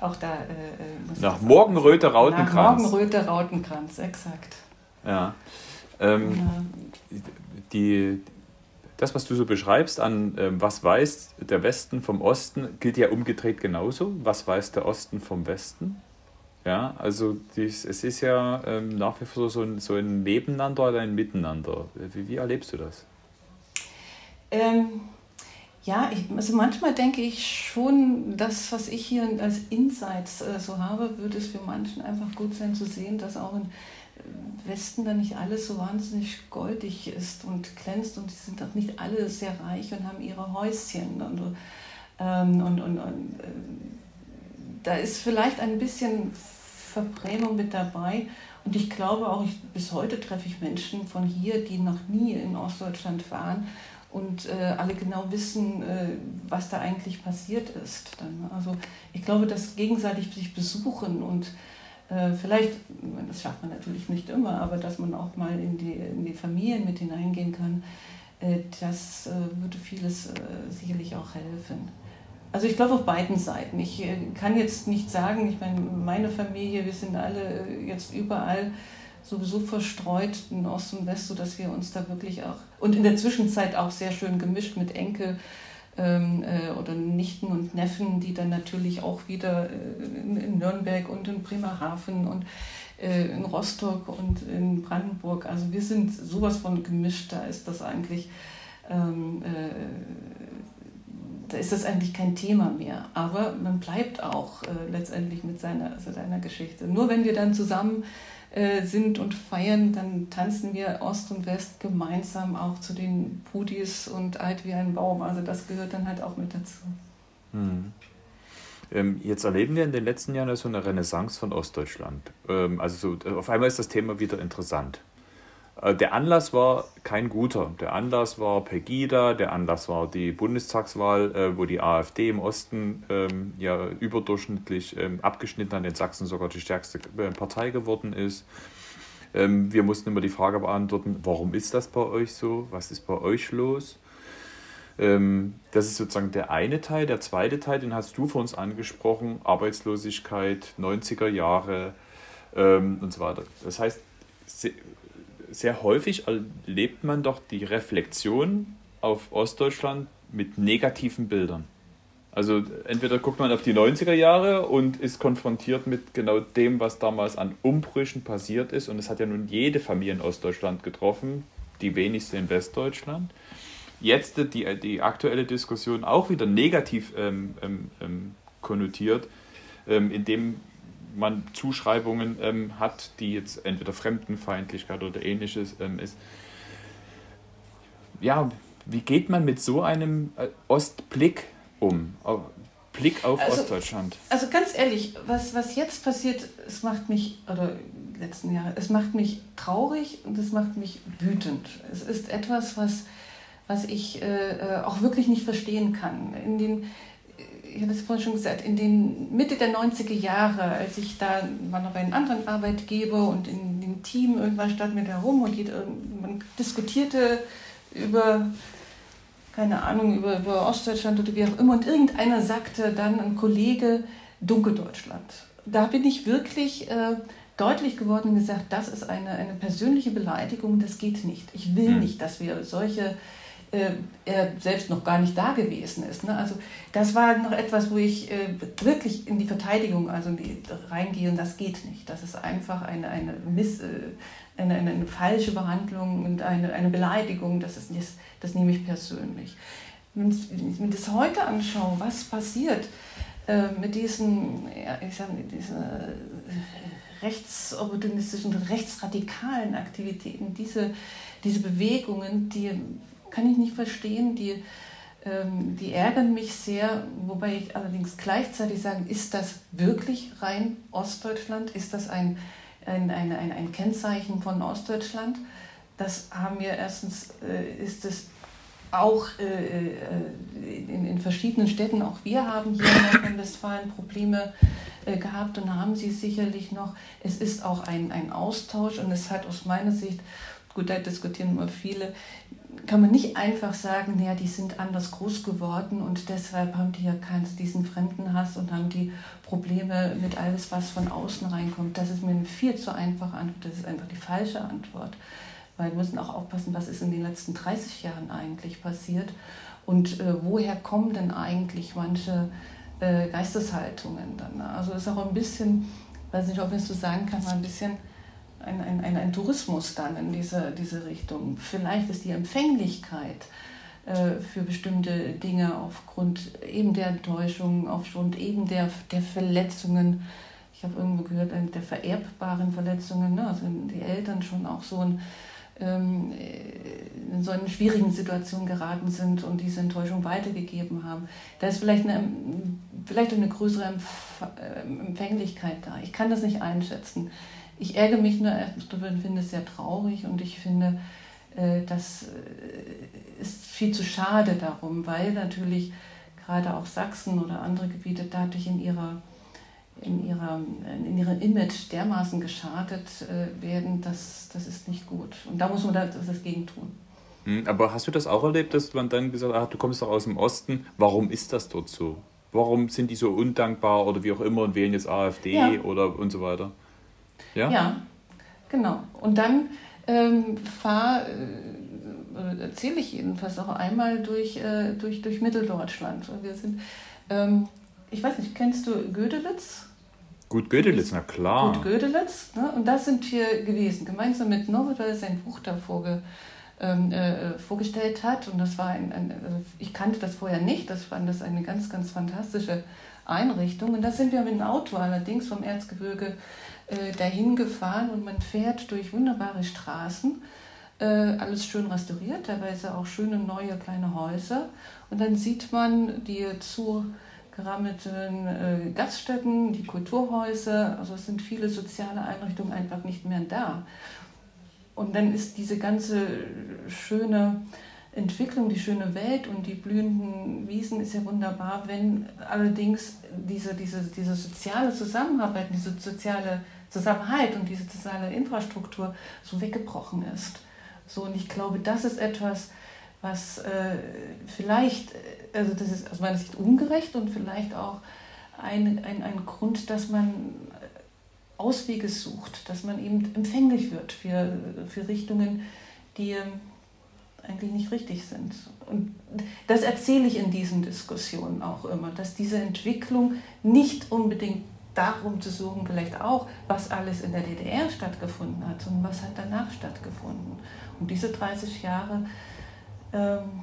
auch da. Äh, nach Morgenröte Rautenkranz. Nach Morgenröte Rautenkranz, exakt. Ja. Ähm, ja. die, das, was du so beschreibst an ähm, was weiß der Westen vom Osten, gilt ja umgedreht genauso. Was weiß der Osten vom Westen? Ja, also dies, es ist ja ähm, nach wie vor so ein, so ein Nebeneinander oder ein Miteinander. Wie, wie erlebst du das? Ähm, ja, ich, also manchmal denke ich schon, das, was ich hier als Insights äh, so habe, würde es für manchen einfach gut sein zu sehen, dass auch in Westen da nicht alles so wahnsinnig goldig ist und glänzt und sie sind auch nicht alle sehr reich und haben ihre Häuschen und, ähm, und, und, und äh, da ist vielleicht ein bisschen Verbrämung mit dabei. Und ich glaube auch, ich, bis heute treffe ich Menschen von hier, die noch nie in Ostdeutschland waren und äh, alle genau wissen, äh, was da eigentlich passiert ist. Dann, also ich glaube, dass gegenseitig sich besuchen und vielleicht, das schafft man natürlich nicht immer, aber dass man auch mal in die, in die Familien mit hineingehen kann, äh, das äh, würde vieles sicherlich auch helfen. Also ich glaube auf beiden Seiten. Ich kann jetzt nicht sagen, ich meine, meine Familie, wir sind alle jetzt überall sowieso verstreut in Ost und West, sodass wir uns da wirklich auch und in der Zwischenzeit auch sehr schön gemischt mit Enkel ähm, äh, oder Nichten und Neffen, die dann natürlich auch wieder äh, in, Nürnberg und in Bremerhaven und äh, in Rostock und in Brandenburg, also wir sind sowas von gemischt, da ist das eigentlich, ähm, äh, da ist das eigentlich kein Thema mehr. Aber man bleibt auch äh, letztendlich mit seiner, seiner Geschichte. Nur wenn wir dann zusammen äh, sind und feiern, dann tanzen wir Ost und West gemeinsam auch zu den Pudis und alt wie ein Baum. Also das gehört dann halt auch mit dazu. Hm. Ähm, jetzt erleben wir in den letzten Jahren so eine Renaissance von Ostdeutschland. Ähm, also so, auf einmal ist das Thema wieder interessant. Äh, der Anlass war kein guter. Der Anlass war Pegida, der Anlass war die Bundestagswahl, äh, wo die AfD im Osten ähm, ja überdurchschnittlich ähm, abgeschnitten an den Sachsen sogar die stärkste äh, Partei geworden ist. Ähm, wir mussten immer die Frage beantworten, warum ist das bei euch so? Was ist bei euch los? Ähm, das ist sozusagen der eine Teil. Der zweite Teil, den hast du für uns angesprochen, Arbeitslosigkeit, 90er Jahre ähm, und so weiter. Das heißt, sehr häufig erlebt man doch die Reflexion auf Ostdeutschland mit negativen Bildern. Also entweder guckt man auf die 90er Jahre und ist konfrontiert mit genau dem, was damals an Umbrüchen passiert ist. Und es hat ja nun jede Familie in Ostdeutschland getroffen, die wenigste in Westdeutschland. Jetzt die, die aktuelle Diskussion auch wieder negativ ähm, ähm, ähm konnotiert, ähm, indem man Zuschreibungen ähm, hat, die jetzt entweder Fremdenfeindlichkeit oder ähnliches ähm, ist. Ja, wie geht man mit so einem äh, Ostblick um? Blick auf also, Ostdeutschland. Also ganz ehrlich, was, was jetzt passiert, es macht mich, oder letzten Jahre, es macht mich traurig und es macht mich wütend. Es ist etwas, was, was ich äh, äh auch wirklich nicht verstehen kann. In den ich habe es vorhin schon gesagt, in den Mitte der 90er Jahre, als ich da war noch bei einem anderen Arbeitgeber und in dem Team irgendwann stand mir da rum und jeder, man diskutierte über, keine Ahnung, über, über Ostdeutschland oder wie auch immer und irgendeiner sagte dann, ein Kollege, Dunkeldeutschland. Da bin ich wirklich äh, deutlich geworden und gesagt, das ist eine, eine persönliche Beleidigung, das geht nicht. Ich will hm. nicht, dass wir solche äh, er selbst noch gar nicht da gewesen ist. Ne? Also das war noch etwas, wo ich äh, wirklich in die Verteidigung also die, reingehe und das geht nicht. Das ist einfach eine, eine, Miss, äh, eine, eine, eine, falsche Behandlung und eine, eine Beleidigung. Das, ist, das, das nehme ich persönlich. Wenn ich mir das heute anschaue, was passiert äh, mit diesen, ja, ich sag, mit diesen rechtsopportunistischen, rechtsradikalen Aktivitäten, diese, diese Bewegungen, die kann ich nicht verstehen. Die, ähm, die ärgern mich sehr, wobei ich allerdings gleichzeitig sage, ist das wirklich rein Ostdeutschland? Ist das ein, ein, ein, ein, ein Kennzeichen von Ostdeutschland? Das haben wir erstens, äh, ist es auch äh, äh, in, in, verschiedenen Städten, auch wir haben hier in Nordrhein-Westfalen Probleme äh, gehabt und haben sie sicherlich noch. Es ist auch ein, ein Austausch und es hat aus meiner Sicht, gut, da diskutieren immer viele, kann man nicht einfach sagen, ja, die sind anders groß geworden und deshalb haben die ja keinen diesen Fremdenhass und haben die Probleme mit alles, was von außen reinkommt. Das ist mir eine viel zu einfache Antwort. Das ist einfach die falsche Antwort. Weil wir müssen auch aufpassen, was ist in den letzten 30 Jahren eigentlich passiert und äh, woher kommen denn eigentlich manche äh, Geisteshaltungen dann. Also ist auch ein bisschen, weiß nicht, ob ich es so sagen kann, mal ein bisschen ein, ein, ein, ein Tourismus dann in diese, diese Richtung. Vielleicht ist die Empfänglichkeit äh, für bestimmte Dinge aufgrund eben der Enttäuschung, aufgrund eben der, der Verletzungen, ich habe irgendwo gehört, der vererbbaren Verletzungen, ne? also die Eltern schon auch so ein, ähm, in so eine schwierigen Situation geraten sind und diese Enttäuschung weitergegeben haben. Da ist vielleicht eine vielleicht eine größere Empfänglichkeit da. Ich kann das nicht einschätzen. Ich ärgere mich nur darüber und finde es sehr traurig und ich finde, äh, das äh, ist viel zu schade darum, weil natürlich gerade auch Sachsen oder andere Gebiete dadurch in ihrer in, ihrer, in ihrem Image dermaßen geschadet äh, werden, das, das ist nicht gut. Und da muss man das, das gegen tun. Hm, aber hast du das auch erlebt, dass man dann gesagt hat, du kommst doch aus dem Osten, warum ist das dort so? Warum sind die so undankbar oder wie auch immer und wählen jetzt AfD ja. oder und so weiter? Ja, ja genau. Und dann ähm, fahr, äh, erzähle ich jedenfalls auch einmal durch, äh, durch, durch Mitteldeutschland. Wir sind, ähm, ich weiß nicht, kennst du Gödelitz? Gut Gödelitz, na klar. Gut Gödelitz. Ne? Und da sind wir gewesen, gemeinsam mit Norbert, weil er sein Buch da vorge, ähm, äh, vorgestellt hat. Und das war ein, ein also ich kannte das vorher nicht, das fand das eine ganz, ganz fantastische Einrichtung. Und da sind wir mit dem Auto allerdings vom Erzgebirge äh, dahin gefahren und man fährt durch wunderbare Straßen, äh, alles schön restauriert, teilweise auch schöne neue kleine Häuser. Und dann sieht man die zugerammelten äh, Gaststätten, die Kulturhäuser, also es sind viele soziale Einrichtungen einfach nicht mehr da. Und dann ist diese ganze schöne Entwicklung, die schöne Welt und die blühenden Wiesen ist ja wunderbar, wenn allerdings diese, diese, diese soziale Zusammenarbeit, diese soziale Zusammenhalt und diese soziale Infrastruktur so weggebrochen ist. So, und ich glaube, das ist etwas, was äh, vielleicht, äh, also das ist aus meiner Sicht ungerecht und vielleicht auch ein, ein, ein Grund, dass man äh, Auswege sucht, dass man eben empfänglich wird für, für Richtungen, die ähm, eigentlich nicht richtig sind. Und das erzähle ich in diesen Diskussionen auch immer, dass diese Entwicklung nicht unbedingt darum zu suchen, vielleicht auch, was alles in der DDR stattgefunden hat, sondern was hat danach stattgefunden. Und diese 30 Jahre ähm,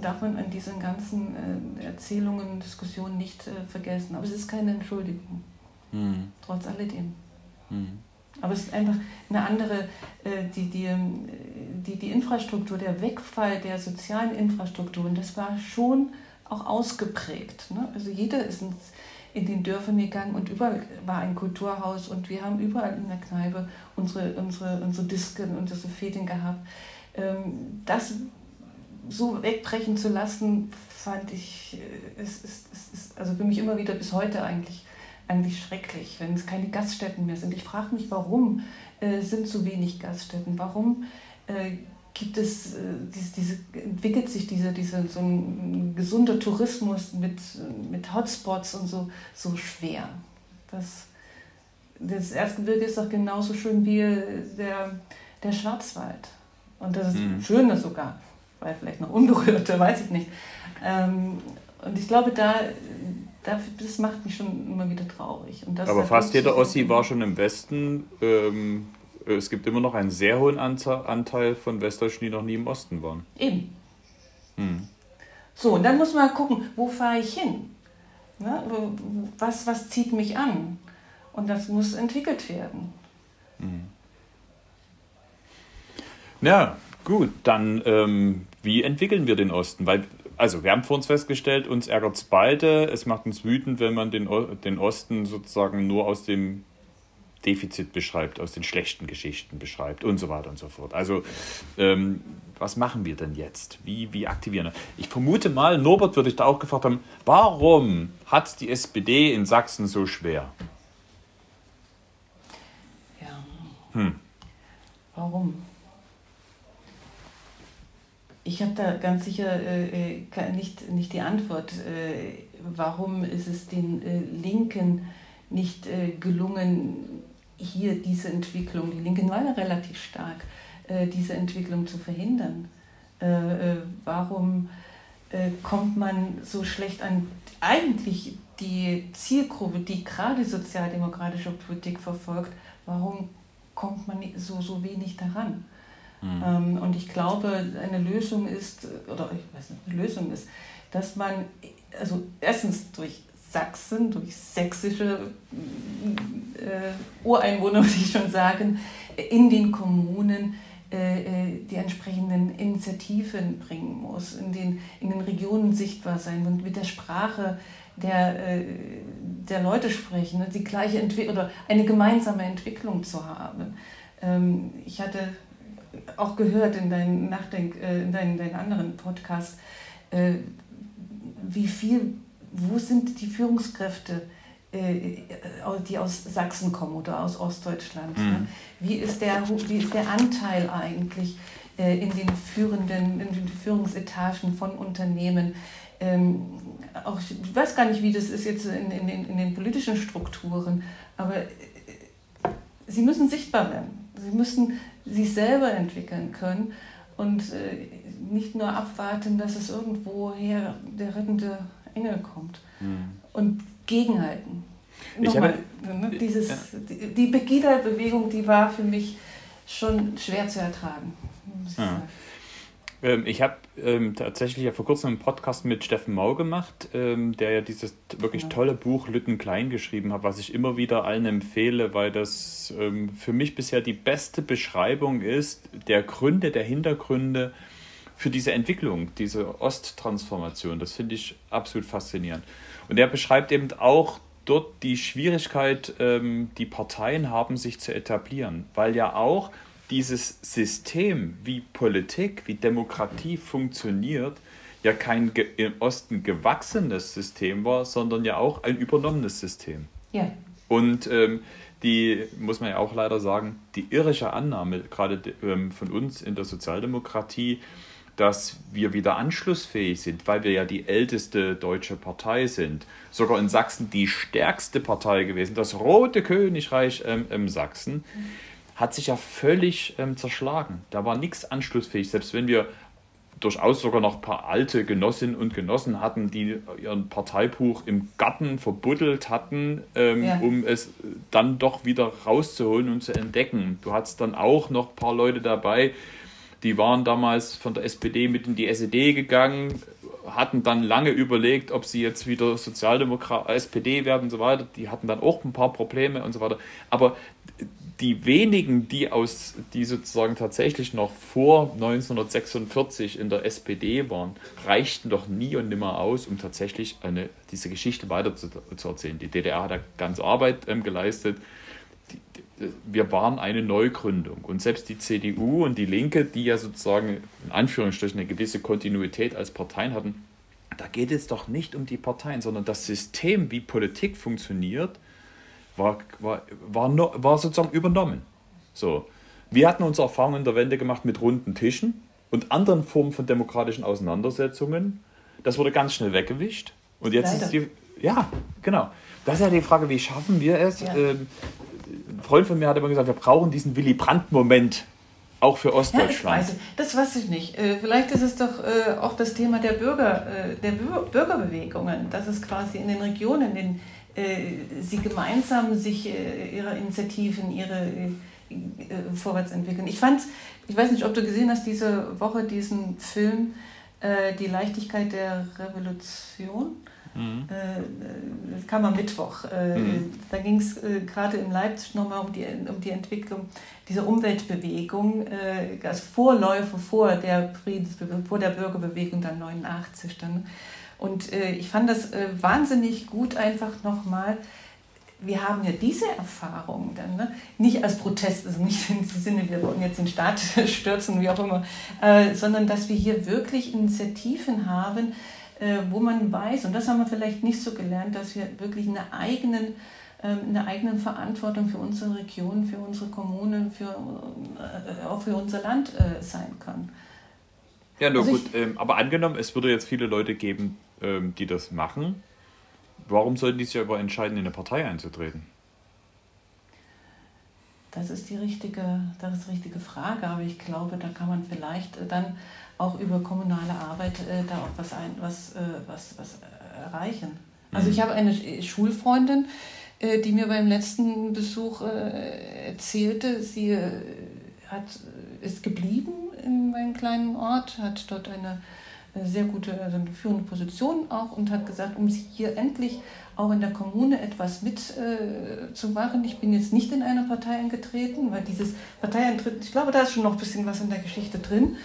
darf man an diesen ganzen äh, Erzählungen, Diskussionen nicht äh, vergessen. Aber es ist keine Entschuldigung, mhm. trotz alledem. Mhm. Aber es ist einfach eine andere, äh, die, die, ähm, die, die Infrastruktur, der Wegfall der sozialen Infrastrukturen, das war schon auch ausgeprägt. Ne? Also jeder ist ins in den Dörfern gegangen und überall war ein Kulturhaus und wir haben überall in der Kneipe unsere, unsere, unsere Disken und unsere Fäden gehabt. Ähm, das so wegbrechen zu lassen, fand ich, ist, ist, ist, ist also für mich immer wieder bis heute eigentlich, eigentlich schrecklich, wenn es keine Gaststätten mehr sind. Ich frage mich, warum äh, sind so wenig Gaststätten? Warum äh, gibt es, äh, diese, diese, entwickelt sich dieser, diese, so ein gesunder Tourismus mit, mit Hotspots und so, so schwer. Das, das Erzgebirge ist doch genauso schön wie der, der Schwarzwald. Und das ist mhm. schöner sogar, weil vielleicht noch unberührter, weiß ich nicht. Ähm, und ich glaube, da, da, das macht mich schon immer wieder traurig. Aber fast jeder Ossi war schon im Westen. Ähm, es gibt immer noch einen sehr hohen Anteil von Westdeutschen, die noch nie im Osten waren. Eben. Hm. So, und dann muss man gucken, wo fahre ich hin? Ne? Was, was zieht mich an? Und das muss entwickelt werden. Hm. Ja, gut, dann ähm, wie entwickeln wir den Osten? Weil, also wir haben vor uns festgestellt, uns ärgert es beide. Es macht uns wütend, wenn man den, den Osten sozusagen nur aus dem Defizit beschreibt, aus den schlechten Geschichten beschreibt und so weiter und so fort. Also, ähm, was machen wir denn jetzt? Wie, wie aktivieren wir? Ich vermute mal, Norbert würde ich da auch gefragt haben, warum hat die SPD in Sachsen so schwer? Ja. Hm. Warum? Ich habe da ganz sicher äh, äh, nicht, nicht die Antwort. Äh, warum ist es den äh, Linken nicht äh, gelungen, hier diese Entwicklung, die Linken waren ja relativ stark, äh, diese Entwicklung zu verhindern. Äh, äh, warum kommt man so schlecht an eigentlich die Zielgruppe, die gerade sozialdemokratische Politik verfolgt, warum kommt man so, so wenig daran? Mhm. Und ich glaube, eine Lösung ist, oder ich weiß nicht, eine Lösung ist, dass man, also erstens durch Sachsen, durch sächsische äh, Ureinwohner, muss ich schon sagen, in den Kommunen, äh, äh die entsprechenden Initiativen bringen muss, in den, in den Regionen sichtbar sein und mit der Sprache der, äh, der Leute sprechen, die gleiche Entwicklung oder eine gemeinsame Entwicklung zu haben. Ähm, ich hatte auch gehört in deinen, Nachdenk, äh, in deinen, deinen anderen Podcasts, äh, wie viel, wo sind die Führungskräfte, die aus Sachsen kommen oder aus Ostdeutschland? Mhm. Wie, ist der, wie ist der Anteil eigentlich in den führenden, in den Führungsetagen von Unternehmen? Ähm, auch, ich weiß gar nicht, wie das ist jetzt in, in, in den politischen Strukturen, aber äh, sie müssen sichtbar werden. Sie müssen sich selber entwickeln können und äh, nicht nur abwarten, dass es irgendwoher der rettende Engel kommt. Mhm. Und gegenhalten. Nochmal, habe, ne, dieses, ja. die, die Pegida-Bewegung, die war für mich schon schwer zu ertragen. Ja. Ähm, ich habe ähm, tatsächlich ja vor kurzem einen Podcast mit Steffen Mau gemacht, ähm, der ja dieses wirklich ja. tolle Buch Lütten Klein geschrieben hat, was ich immer wieder allen empfehle, weil das ähm, für mich bisher die beste Beschreibung ist der Gründe, der Hintergründe für diese Entwicklung, diese Osttransformation. Das finde ich absolut faszinierend. Und er beschreibt eben auch dort die Schwierigkeit, ähm, die Parteien haben, sich zu etablieren, weil ja auch dieses System, wie Politik, wie Demokratie funktioniert, ja kein im Osten gewachsenes System war, sondern ja auch ein übernommenes System. Ja. Und ähm, die, muss man ja auch leider sagen, die irische Annahme, gerade ähm, von uns in der Sozialdemokratie, dass wir wieder anschlussfähig sind, weil wir ja die älteste deutsche Partei sind. Sogar in Sachsen die stärkste Partei gewesen, das Rote Königreich ähm, im Sachsen. Hat sich ja völlig ähm, zerschlagen. Da war nichts anschlussfähig, selbst wenn wir durchaus sogar noch ein paar alte Genossinnen und Genossen hatten, die ihren Parteibuch im Garten verbuddelt hatten, ähm, ja. um es dann doch wieder rauszuholen und zu entdecken. Du hattest dann auch noch ein paar Leute dabei, die waren damals von der SPD mit in die SED gegangen, hatten dann lange überlegt, ob sie jetzt wieder Sozialdemokrat, SPD werden und so weiter. Die hatten dann auch ein paar Probleme und so weiter. Aber die wenigen, die aus, die sozusagen tatsächlich noch vor 1946 in der SPD waren, reichten doch nie und nimmer aus, um tatsächlich eine, diese Geschichte weiter zu, zu erzählen. Die DDR hat da ganze Arbeit ähm, geleistet. Wir waren eine Neugründung. Und selbst die CDU und die Linke, die ja sozusagen in Anführungsstrichen eine gewisse Kontinuität als Parteien hatten, da geht es doch nicht um die Parteien, sondern das System, wie Politik funktioniert, war, war, war, war sozusagen übernommen. So. Wir hatten unsere Erfahrungen in der Wende gemacht mit runden Tischen und anderen Formen von demokratischen Auseinandersetzungen. Das wurde ganz schnell weggewischt. Und jetzt Leider. ist die. Ja, genau. Das ist ja die Frage, wie schaffen wir es? Ja. Ähm, ein Freund von mir hat immer gesagt, wir brauchen diesen Willy Brandt-Moment auch für Ostdeutschland. Ja, das weiß ich nicht. Äh, vielleicht ist es doch äh, auch das Thema der Bürger, äh, der Bürgerbewegungen, dass es quasi in den Regionen, in sie gemeinsam sich äh, ihre Initiativen, ihre vorwärts entwickeln. Ich fand, ich weiß nicht, ob du gesehen hast, diese Woche diesen Film Die Leichtigkeit der Revolution. Mhm. Das kam am Mittwoch. Mhm. Da ging es gerade in Leipzig nochmal um die, um die Entwicklung dieser Umweltbewegung als Vorläufer vor der, vor der Bürgerbewegung dann 89 dann. Und äh, ich fand das äh, wahnsinnig gut, einfach nochmal. Wir haben ja diese Erfahrung dann, ne? nicht als Protest, also nicht im Sinne, wir wollen jetzt den Staat stürzen, wie auch immer, äh, sondern dass wir hier wirklich Initiativen haben, äh, wo man weiß, und das haben wir vielleicht nicht so gelernt, dass wir wirklich eine eigenen ähm, eine eigene Verantwortung für unsere Region, für unsere Kommunen, für, äh, auch für unser Land äh, sein kann. Ja, nur also gut, ähm, aber angenommen, es würde jetzt viele Leute geben, ähm, die das machen, warum sollten die sich aber entscheiden, in eine Partei einzutreten? Das ist die richtige, das ist die richtige Frage, aber ich glaube, da kann man vielleicht äh, dann auch über kommunale Arbeit äh, da auch was, ein, was, äh, was, was erreichen. Also ich mhm. habe eine Schulfreundin, äh, die mir beim letzten Besuch äh, erzählte, sie äh, hat, ist geblieben in meinem kleinen Ort, hat dort eine sehr gute, also eine führende Position auch und hat gesagt, um sich hier endlich auch in der Kommune etwas mitzumachen. Äh, ich bin jetzt nicht in eine Partei eingetreten, weil dieses Parteieintritt, ich glaube, da ist schon noch ein bisschen was in der Geschichte drin.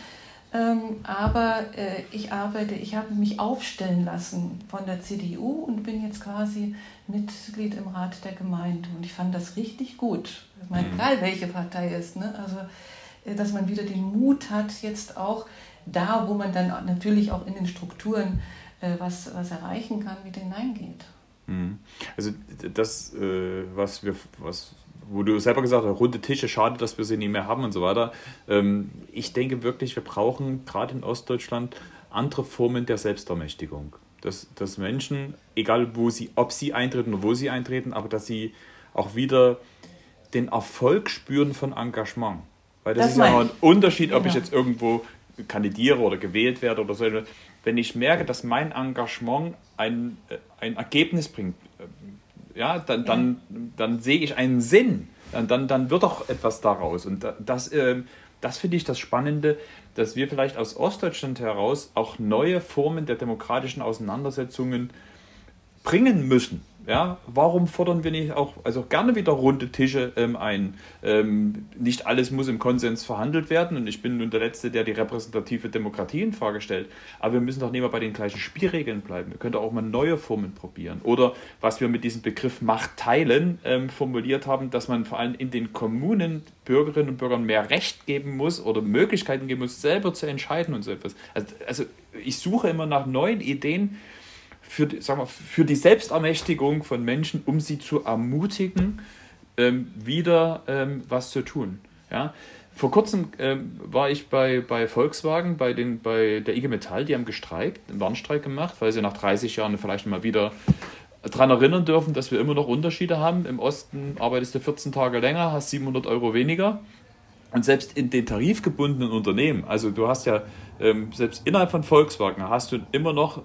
Ähm, aber äh, ich arbeite, ich habe mich aufstellen lassen von der CDU und bin jetzt quasi Mitglied im Rat der Gemeinde. Und ich fand das richtig gut. Ich meine, mhm. egal welche Partei ist. Ne? Also, äh, dass man wieder den Mut hat, jetzt auch da, wo man dann natürlich auch in den Strukturen äh, was, was erreichen kann, wieder hineingeht. Mhm. Also das, was wir, was wo du selber gesagt hast, runde Tische, schade, dass wir sie nicht mehr haben und so weiter. Ähm, ich denke wirklich, wir brauchen gerade in Ostdeutschland andere Formen der Selbstermächtigung. Dass, dass Menschen, egal wo sie, ob sie eintreten oder wo sie eintreten, aber dass sie auch wieder den Erfolg spüren von Engagement. Weil das, das ist ja auch ein Unterschied, ob genau. ich jetzt irgendwo kandidiere oder gewählt werde oder so. Wenn ich merke, dass mein Engagement ein, äh, ein Ergebnis bringt, ja, dann, dann, dann sehe ich einen Sinn. Dann, dann wird doch etwas daraus. Und das, äh, das finde ich das Spannende, dass wir vielleicht aus Ostdeutschland heraus auch neue Formen der demokratischen Auseinandersetzungen bringen müssen. Ja, warum fordern wir nicht auch also gerne wieder runde Tische ähm, ein? Ähm, nicht alles muss im Konsens verhandelt werden und ich bin nun der Letzte, der die repräsentative Demokratie in Frage stellt. Aber wir müssen doch nicht mehr bei den gleichen Spielregeln bleiben. Wir können doch auch mal neue Formen probieren. Oder was wir mit diesem Begriff Macht teilen ähm, formuliert haben, dass man vor allem in den Kommunen Bürgerinnen und Bürgern mehr Recht geben muss oder Möglichkeiten geben muss, selber zu entscheiden und so etwas. Also, also ich suche immer nach neuen Ideen für, sagen wir, für die Selbstermächtigung von Menschen, um sie zu ermutigen, ähm, wieder ähm, was zu tun. Ja? Vor kurzem ähm, war ich bei, bei Volkswagen, bei, den, bei der IG Metall, die haben gestreikt, einen Warnstreik gemacht, weil sie nach 30 Jahren vielleicht mal wieder daran erinnern dürfen, dass wir immer noch Unterschiede haben. Im Osten arbeitest du 14 Tage länger, hast 700 Euro weniger. Und selbst in den tarifgebundenen Unternehmen, also du hast ja, ähm, selbst innerhalb von Volkswagen, hast du immer noch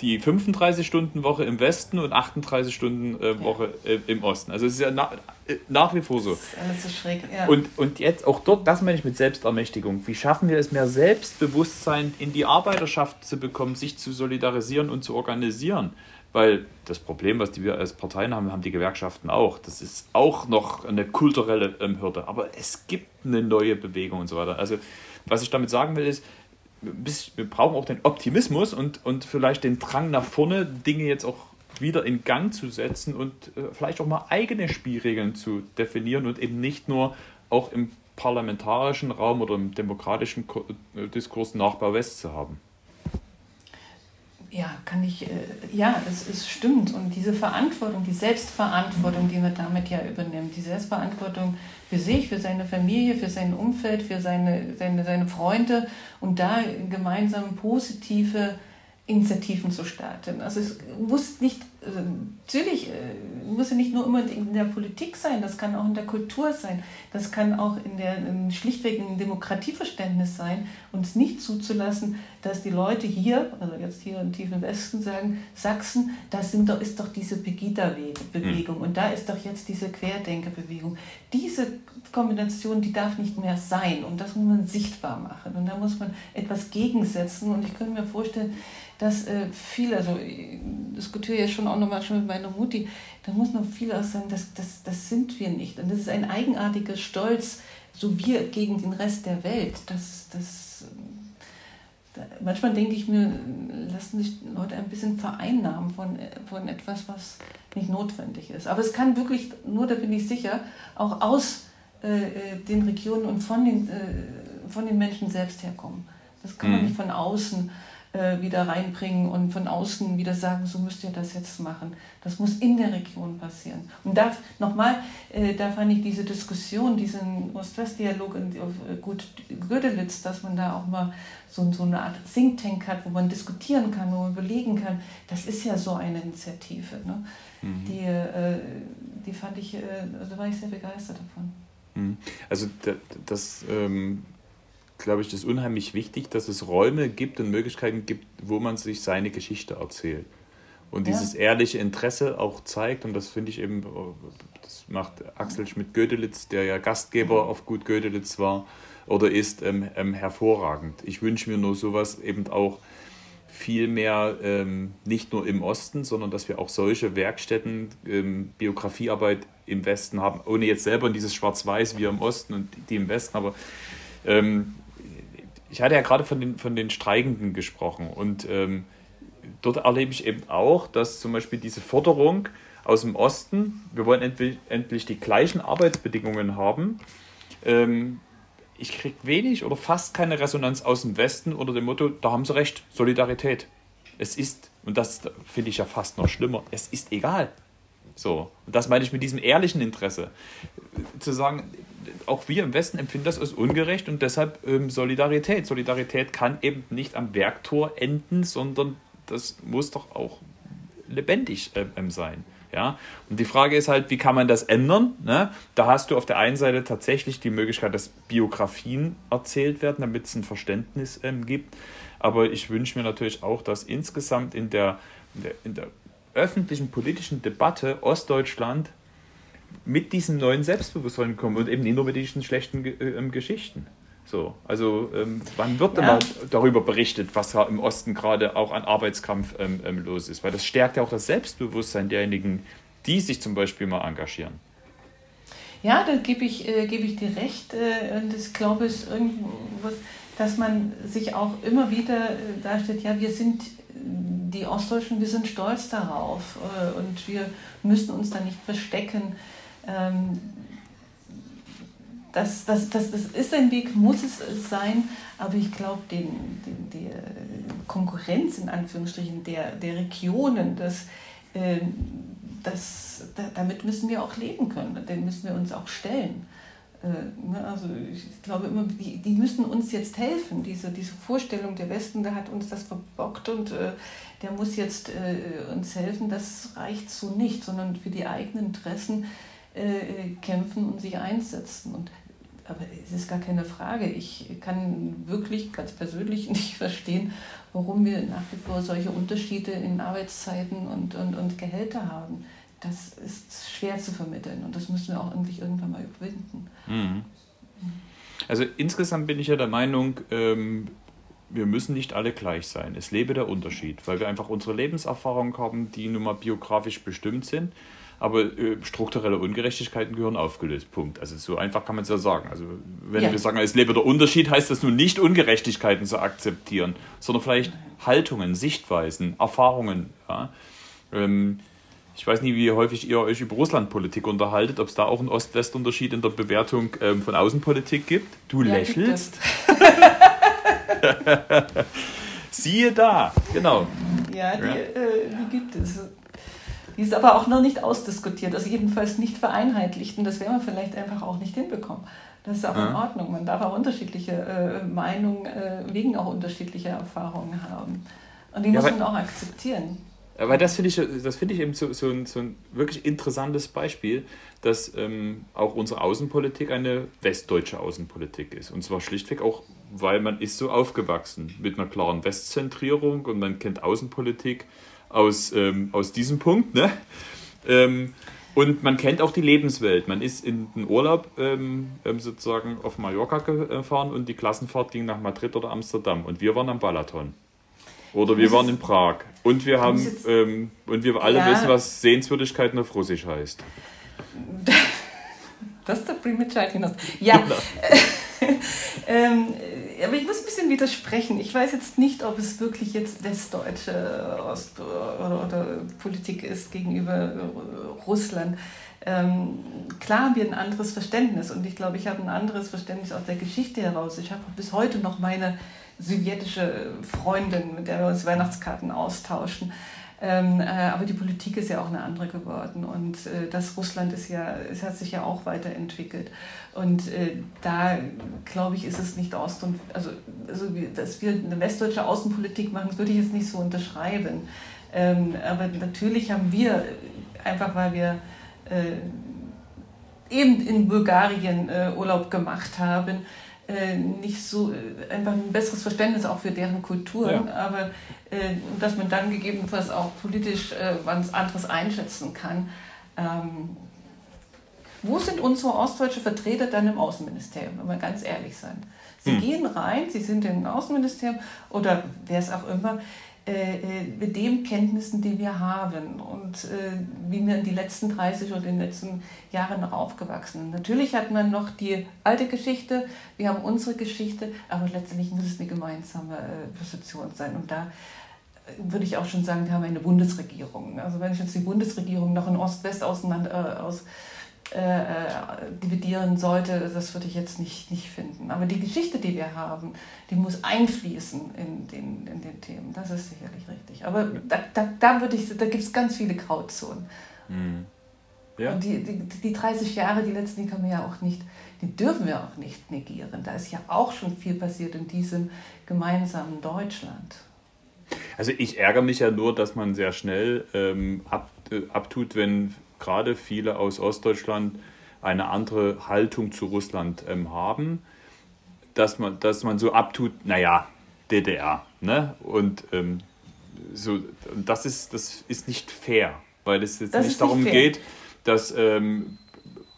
die 35-Stunden-Woche im Westen und 38-Stunden-Woche äh, ja. im Osten. Also es ist ja na, äh, nach wie vor so. Das ist alles so schräg, ja. Und, und jetzt auch dort, das meine ich mit Selbstermächtigung. Wie schaffen wir es, mehr Selbstbewusstsein in die Arbeiterschaft zu bekommen, sich zu solidarisieren und zu organisieren? Weil das Problem, was wir als Parteien haben, haben die Gewerkschaften auch. Das ist auch noch eine kulturelle ähm, Hürde. Aber es gibt eine neue Bewegung und so weiter. Also was ich damit sagen will, ist, wir brauchen auch den Optimismus und, und vielleicht den Drang nach vorne, Dinge jetzt auch wieder in Gang zu setzen und äh, vielleicht auch mal eigene Spielregeln zu definieren und eben nicht nur auch im parlamentarischen Raum oder im demokratischen äh, Diskurs Nachbar West zu haben. Ja, kann ich, äh, ja, es, es stimmt. Und diese Verantwortung, die Selbstverantwortung, die man damit ja übernimmt, die Selbstverantwortung für sich, für seine Familie, für sein Umfeld, für seine, seine, seine Freunde und da gemeinsam positive Initiativen zu starten. Also es muss nicht, also natürlich äh, muss ja nicht nur immer in der Politik sein, das kann auch in der Kultur sein, das kann auch in der in schlichtweg ein Demokratieverständnis sein, uns nicht zuzulassen, dass die Leute hier, also jetzt hier im tiefen Westen sagen, Sachsen, da sind doch, ist doch diese Pegida-Bewegung mhm. und da ist doch jetzt diese Querdenkerbewegung. Diese Kombination, die darf nicht mehr sein und das muss man sichtbar machen und da muss man etwas gegensetzen und ich könnte mir vorstellen, dass äh, viele, also ich diskutiere ja schon auch nochmal schon mit meiner Mutti, da muss noch viel auch sagen, das, das, das sind wir nicht. Und das ist ein eigenartiger Stolz, so wir gegen den Rest der Welt. Das, das, da, manchmal denke ich mir, lassen sich Leute ein bisschen vereinnahmen von, von etwas, was nicht notwendig ist. Aber es kann wirklich, nur da bin ich sicher, auch aus äh, äh den Regionen und von den, äh, von den Menschen selbst herkommen. Das kann man mhm. nicht von außen äh, wieder reinbringen und von außen wieder sagen, so müsst ihr das jetzt machen. Das muss in der Region passieren. Und da nochmal, äh, da fand ich diese Diskussion, diesen Ost-West-Dialog auf äh, Gut Gödelitz, dass man da auch mal so, so eine Art Think Tank hat, wo man diskutieren kann, wo man überlegen kann, das ist ja so eine Initiative. Ne? Mhm. Die, äh, die fand ich, äh, also war ich sehr begeistert davon. Mhm. Also das, ähm glaube ich, das unheimlich wichtig, dass es Räume gibt und Möglichkeiten gibt, wo man sich seine Geschichte erzählt. Und ja. dieses ehrliche Interesse auch zeigt, und das finde ich eben, das macht Axel Schmidt-Gödelitz, der ja Gastgeber auf Gut Gödelitz war oder ist, ähm, ähm, hervorragend. Ich wünsche mir nur sowas eben auch viel mehr ähm, nicht nur im Osten, sondern dass wir auch solche Werkstätten, ähm, Biografiearbeit im Westen haben, ohne jetzt selber in dieses Schwarz-Weiß wie im Osten und die im Westen, aber ähm, ich hatte ja gerade von den, von den Streikenden gesprochen und ähm, dort erlebe ich eben auch, dass zum Beispiel diese Forderung aus dem Osten, wir wollen endlich, die gleichen Arbeitsbedingungen haben, ähm, ich kriege wenig oder fast keine Resonanz aus dem Westen unter dem Motto, da haben sie recht, Solidarität. Es ist, und das finde ich ja fast noch schlimmer, es ist egal. So, und das meine ich mit diesem ehrlichen Interesse. Zu sagen, auch wir im Westen empfinden das als ungerecht und deshalb ähm, Solidarität. Solidarität kann eben nicht am Werktor enden, sondern das muss doch auch lebendig ähm, sein. Ja? Und die Frage ist halt, wie kann man das ändern? Ne? Da hast du auf der einen Seite tatsächlich die Möglichkeit, dass Biografien erzählt werden, damit es ein Verständnis ähm, gibt. Aber ich wünsche mir natürlich auch, dass insgesamt in der, in der, in der öffentlichen politischen Debatte Ostdeutschland mit diesem neuen Selbstbewusstsein kommt und eben nicht nur mit diesen schlechten äh, Geschichten. So, also ähm, wann wird ja. mal darüber berichtet, was da im Osten gerade auch an Arbeitskampf ähm, ähm, los ist? Weil das stärkt ja auch das Selbstbewusstsein derjenigen, die sich zum Beispiel mal engagieren. Ja, da gebe ich, äh, gebe ich dir recht. Äh, und ich glaube, es ist irgendwas, dass man sich auch immer wieder äh, darstellt, ja, wir sind die Ostdeutschen, wir sind stolz darauf äh, und wir müssen uns da nicht verstecken. Ähm, das, das, das, das ist ein Weg, muss es sein, aber ich glaube, den, den, die Konkurrenz in Anführungsstrichen der, der Regionen, das, äh, das, da, damit müssen wir auch leben können, dem müssen wir uns auch stellen. Äh, ne, also ich glaube immer, die, müssen uns jetzt helfen. Diese, diese Vorstellung, der Westen, der hat uns das verbockt und äh, der muss jetzt äh, uns helfen, das reicht so nicht, sondern für die eigenen Interessen äh, kämpfen und sich einsetzen. Und, aber es ist gar keine Frage. Ich kann wirklich ganz persönlich nicht verstehen, warum wir nach wie vor solche Unterschiede in Arbeitszeiten und, und, und Gehälter haben. Das ist schwer zu vermitteln und das müssen wir auch irgendwie irgendwann mal überwinden. Mhm. Also insgesamt bin ich ja der Meinung, ähm, wir müssen nicht alle gleich sein. Es lebe der Unterschied, weil wir einfach unsere Lebenserfahrung haben, die nun mal biografisch bestimmt sind aber äh, strukturelle Ungerechtigkeiten gehören aufgelöst. Punkt. Also so einfach kann man es ja sagen. Also wenn ja. wir sagen, es lebe der Unterschied, heißt das nun nicht Ungerechtigkeiten zu akzeptieren, sondern vielleicht Haltungen, Sichtweisen, Erfahrungen. Ja? Ähm, ich weiß nicht, wie häufig ihr euch über Russlandpolitik unterhaltet, ob es da auch einen Ost-West-Unterschied in der Bewertung ähm, von Außenpolitik gibt. Du ja, lächelst. Siehe da, genau. Ja, die. Äh, die gibt es. Die ist aber auch noch nicht ausdiskutiert, also jedenfalls nicht vereinheitlicht und das werden wir vielleicht einfach auch nicht hinbekommen. Das ist auch ja. in Ordnung. Man darf auch unterschiedliche äh, Meinungen äh, wegen auch unterschiedlicher Erfahrungen haben. Und die ja, muss man auch akzeptieren. Aber das finde ich, das find ich eben so, so, ein, so ein wirklich interessantes Beispiel, dass ähm, auch unsere Außenpolitik eine westdeutsche Außenpolitik ist. Und zwar schlichtweg auch, weil man ist so aufgewachsen mit einer klaren Westzentrierung und man kennt Außenpolitik aus, ähm, aus diesem Punkt. Ne? Ähm, und man kennt auch die Lebenswelt. Man ist in den Urlaub ähm, ähm sozusagen auf Mallorca gefahren und die Klassenfahrt ging nach Madrid oder Amsterdam. Und wir waren am Balaton. Oder wir waren in Prag. Und wir haben ähm, und wir alle ja. wissen, was Sehenswürdigkeiten auf Russisch heißt. Das ist der Primitschaitinos. Ja. Genau. ähm, aber ich muss ein bisschen widersprechen. Ich weiß jetzt nicht, ob es wirklich jetzt westdeutsche Ost oder, oder Politik ist gegenüber Russland. Ähm, klar haben wir ein anderes Verständnis und ich glaube, ich habe ein anderes Verständnis aus der Geschichte heraus. Ich habe bis heute noch meine sowjetische Freundin, mit der wir uns Weihnachtskarten austauschen. Ähm, äh, aber die Politik ist ja auch eine andere geworden und äh, das Russland ist ja, es hat sich ja auch weiterentwickelt. Und äh, da glaube ich, ist es nicht Ost und also, also dass wir eine westdeutsche Außenpolitik machen, würde ich jetzt nicht so unterschreiben. Ähm, aber natürlich haben wir einfach, weil wir äh, eben in Bulgarien äh, Urlaub gemacht haben, nicht so äh, einfach ein besseres Verständnis auch für deren Kulturen, ja. aber äh, dass man dann gegebenenfalls auch politisch äh, was anderes einschätzen kann. Ähm, wo sind unsere ostdeutsche Vertreter dann im Außenministerium, wenn wir ganz ehrlich sein? Sie hm. gehen rein, sie sind im Außenministerium oder wer es auch immer. Äh, äh, mit den Kenntnissen, die wir haben und äh, wie wir in die letzten 30 oder den letzten Jahren noch aufgewachsen sind. Natürlich hat man noch die alte Geschichte, wir haben unsere Geschichte, aber letztendlich muss es eine gemeinsame Position sein. Und da würde ich auch schon sagen, wir haben eine Bundesregierung. Also wenn ich jetzt die Bundesregierung noch in Ost-West auseinander aus äh, dividieren sollte, das würde ich jetzt nicht, nicht finden. Aber die Geschichte, die wir haben, die muss einfließen in den, in den Themen. Das ist sicherlich richtig. Aber da, da, da, würde ich, da gibt es ganz viele Grauzonen. Mhm. Ja. Und die, die, die 30 Jahre, die letzten, die kann man ja auch nicht, die dürfen wir auch nicht negieren. Da ist ja auch schon viel passiert in diesem gemeinsamen Deutschland. Also ich ärgere mich ja nur, dass man sehr schnell ähm, ab, äh, abtut, wenn gerade viele aus Ostdeutschland eine andere Haltung zu Russland ähm, haben, dass man, dass man so abtut, naja, DDR. Ne? Und ähm, so, das, ist, das ist nicht fair, weil es jetzt das nicht darum nicht geht, dass ähm,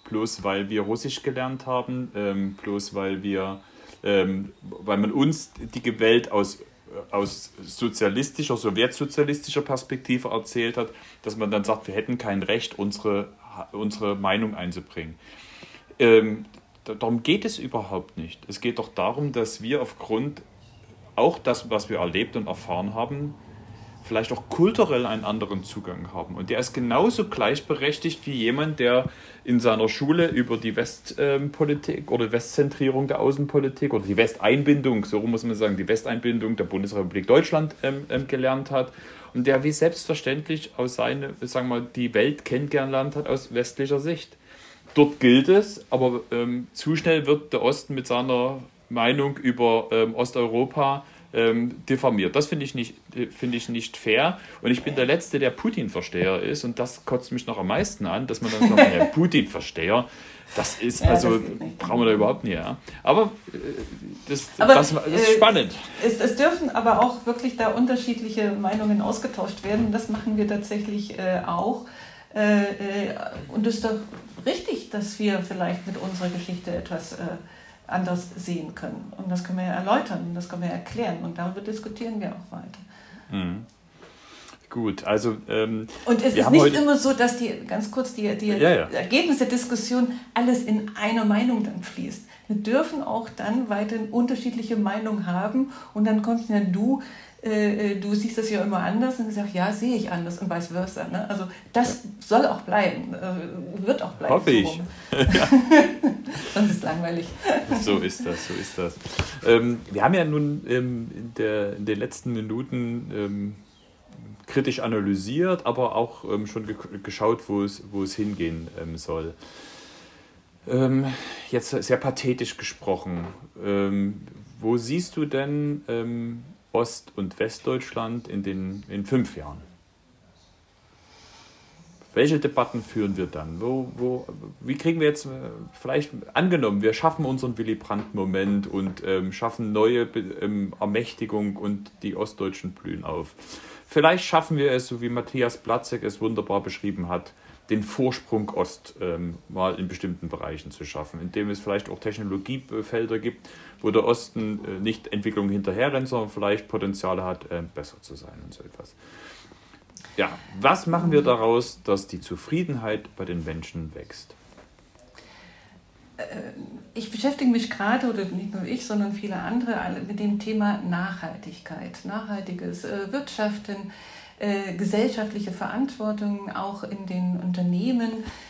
bloß weil wir Russisch gelernt haben, ähm, bloß weil wir, ähm, weil man uns die Welt aus aus sozialistischer, sowjetsozialistischer Perspektive erzählt hat, dass man dann sagt, wir hätten kein Recht, unsere, unsere Meinung einzubringen. Ähm, darum geht es überhaupt nicht. Es geht doch darum, dass wir aufgrund auch das, was wir erlebt und erfahren haben, vielleicht auch kulturell einen anderen Zugang haben. Und der ist genauso gleichberechtigt wie jemand, der in seiner Schule über die Westpolitik oder Westzentrierung der Außenpolitik oder die Westeinbindung, so muss man sagen, die Westeinbindung der Bundesrepublik Deutschland ähm, ähm, gelernt hat und der wie selbstverständlich aus seine, sagen wir mal, die Welt kennengelernt hat aus westlicher Sicht. Dort gilt es, aber ähm, zu schnell wird der Osten mit seiner Meinung über ähm, Osteuropa ähm, diffamiert. Das finde ich, nicht, find ich nicht fair. Und ich bin der Letzte, der Putin-Versteher ist. Und das kotzt mich noch am meisten an, dass man dann sagt, ja, Putin-Versteher. Das ist, ja, also, das brauchen wir da überhaupt nicht. Ja. Aber, äh, das, aber das, das, ist äh, spannend. Es, es, dürfen aber auch wirklich da unterschiedliche Meinungen ausgetauscht werden. Das machen wir tatsächlich äh, auch. Äh, äh und es ist doch richtig, dass wir vielleicht mit unserer Geschichte etwas äh, anders sehen können. Und das können wir ja erläutern, das können wir erklären und darüber diskutieren wir auch weiter. Mhm. Gut, also. Ähm, und es ist nicht immer so, dass die, ganz kurz, die, die ja, ja. Ergebnisse der Diskussion alles in einer Meinung dann fließt. Wir dürfen auch dann weiterhin unterschiedliche Meinungen haben und dann kommst ja du äh, äh, du siehst das ja immer anders und sagst, ja, sehe ich anders und vice versa. Ne? Also das soll auch bleiben, äh, wird auch bleiben. Hoffe ich. Sonst ist es langweilig. So ist das, so ist das. Ähm, wir haben ja nun ähm, in, der, in den letzten Minuten ähm, kritisch analysiert, aber auch ähm, schon ge geschaut, wo es, wo es hingehen ähm, soll. Ähm, jetzt sehr pathetisch gesprochen. wo siehst du denn Ost- und Westdeutschland in, den, in fünf Jahren? Welche Debatten führen wir dann? Wo, wo, wie kriegen wir jetzt, äh, vielleicht angenommen, wir schaffen unseren Willy Brandt-Moment und ähm, schaffen neue ähm, Ermächtigung und die Ostdeutschen blühen auf. Vielleicht schaffen wir es, so wie Matthias Platzek es wunderbar beschrieben hat, den Vorsprung Ost ähm, mal in bestimmten Bereichen zu schaffen, indem es vielleicht auch Technologiefelder gibt, wo der Osten äh, nicht Entwicklung hinterherrennt, sondern vielleicht Potenziale hat, äh, besser zu sein und so etwas. Ja, was machen wir daraus, dass die Zufriedenheit bei den Menschen wächst? Äh, ich beschäftige mich gerade, oder nicht nur ich, sondern viele andere, mit dem Thema Nachhaltigkeit, nachhaltiges Wirtschaften, gesellschaftliche Verantwortung auch in den Unternehmen äh,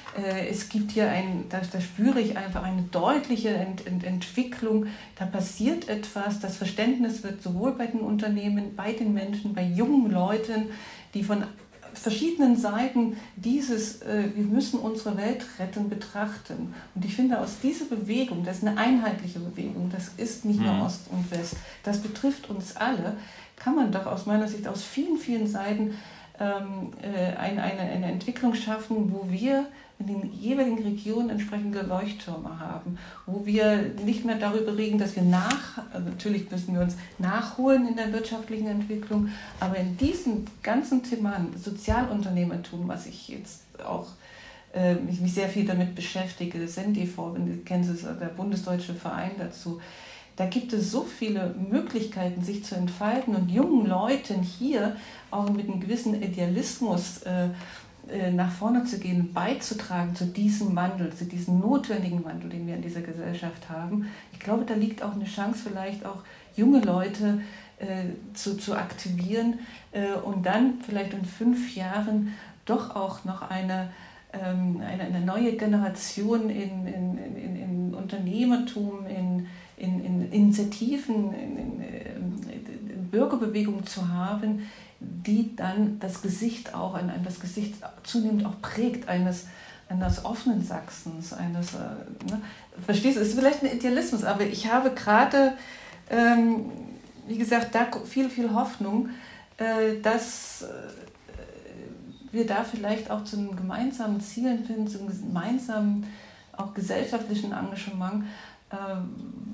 es gibt hier ein, da, da, spüre ich einfach eine deutliche Ent, Ent, Entwicklung. Da passiert etwas. Das Verständnis wird sowohl bei den Unternehmen, bei den Menschen, bei jungen Leuten, die von verschiedenen Seiten dieses, äh, wir müssen unsere Welt retten, betrachten. Und ich finde, aus dieser Bewegung, das ist eine einheitliche Bewegung, das ist nicht nur mhm. Ost und West, das betrifft uns alle, kann man doch aus meiner Sicht aus vielen, vielen Seiten ähm, äh, eine, eine, eine Entwicklung schaffen, wo wir in den jeweiligen Regionen entsprechende Leuchttürme haben, wo wir nicht mehr darüber reden, dass wir nach, also natürlich müssen wir uns nachholen in der wirtschaftlichen Entwicklung, aber in diesen ganzen Themen, Sozialunternehmertum, was ich jetzt auch äh, mich, sehr viel damit beschäftige, SENDIV, wenn du kennst es, der bundesdeutsche Verein dazu, da gibt es so viele Möglichkeiten, sich zu entfalten und jungen Leuten hier auch mit einem gewissen Idealismus äh, äh, nach vorne zu gehen, beizutragen zu diesem Wandel, zu diesem notwendigen Wandel, den wir in dieser Gesellschaft haben. Ich glaube, da liegt auch eine Chance, vielleicht auch junge Leute äh, zu, zu aktivieren äh, und dann vielleicht in fünf Jahren doch auch noch eine, ähm, eine, eine neue Generation in, in, in, in Unternehmertum, in, in, in Initiativen, in, in, in Bürgerbewegungen zu haben, die dann das Gesicht auch, ein, das Gesicht zunehmend auch prägt eines, eines offenen Sachsens, eines, äh, ne? verstehst du, es ist vielleicht ein Idealismus, aber ich habe gerade, ähm, wie gesagt, da viel, viel Hoffnung, äh, dass äh, wir da vielleicht auch zu einem gemeinsamen Zielen finden, zu einem gemeinsamen auch gesellschaftlichen Engagement, äh,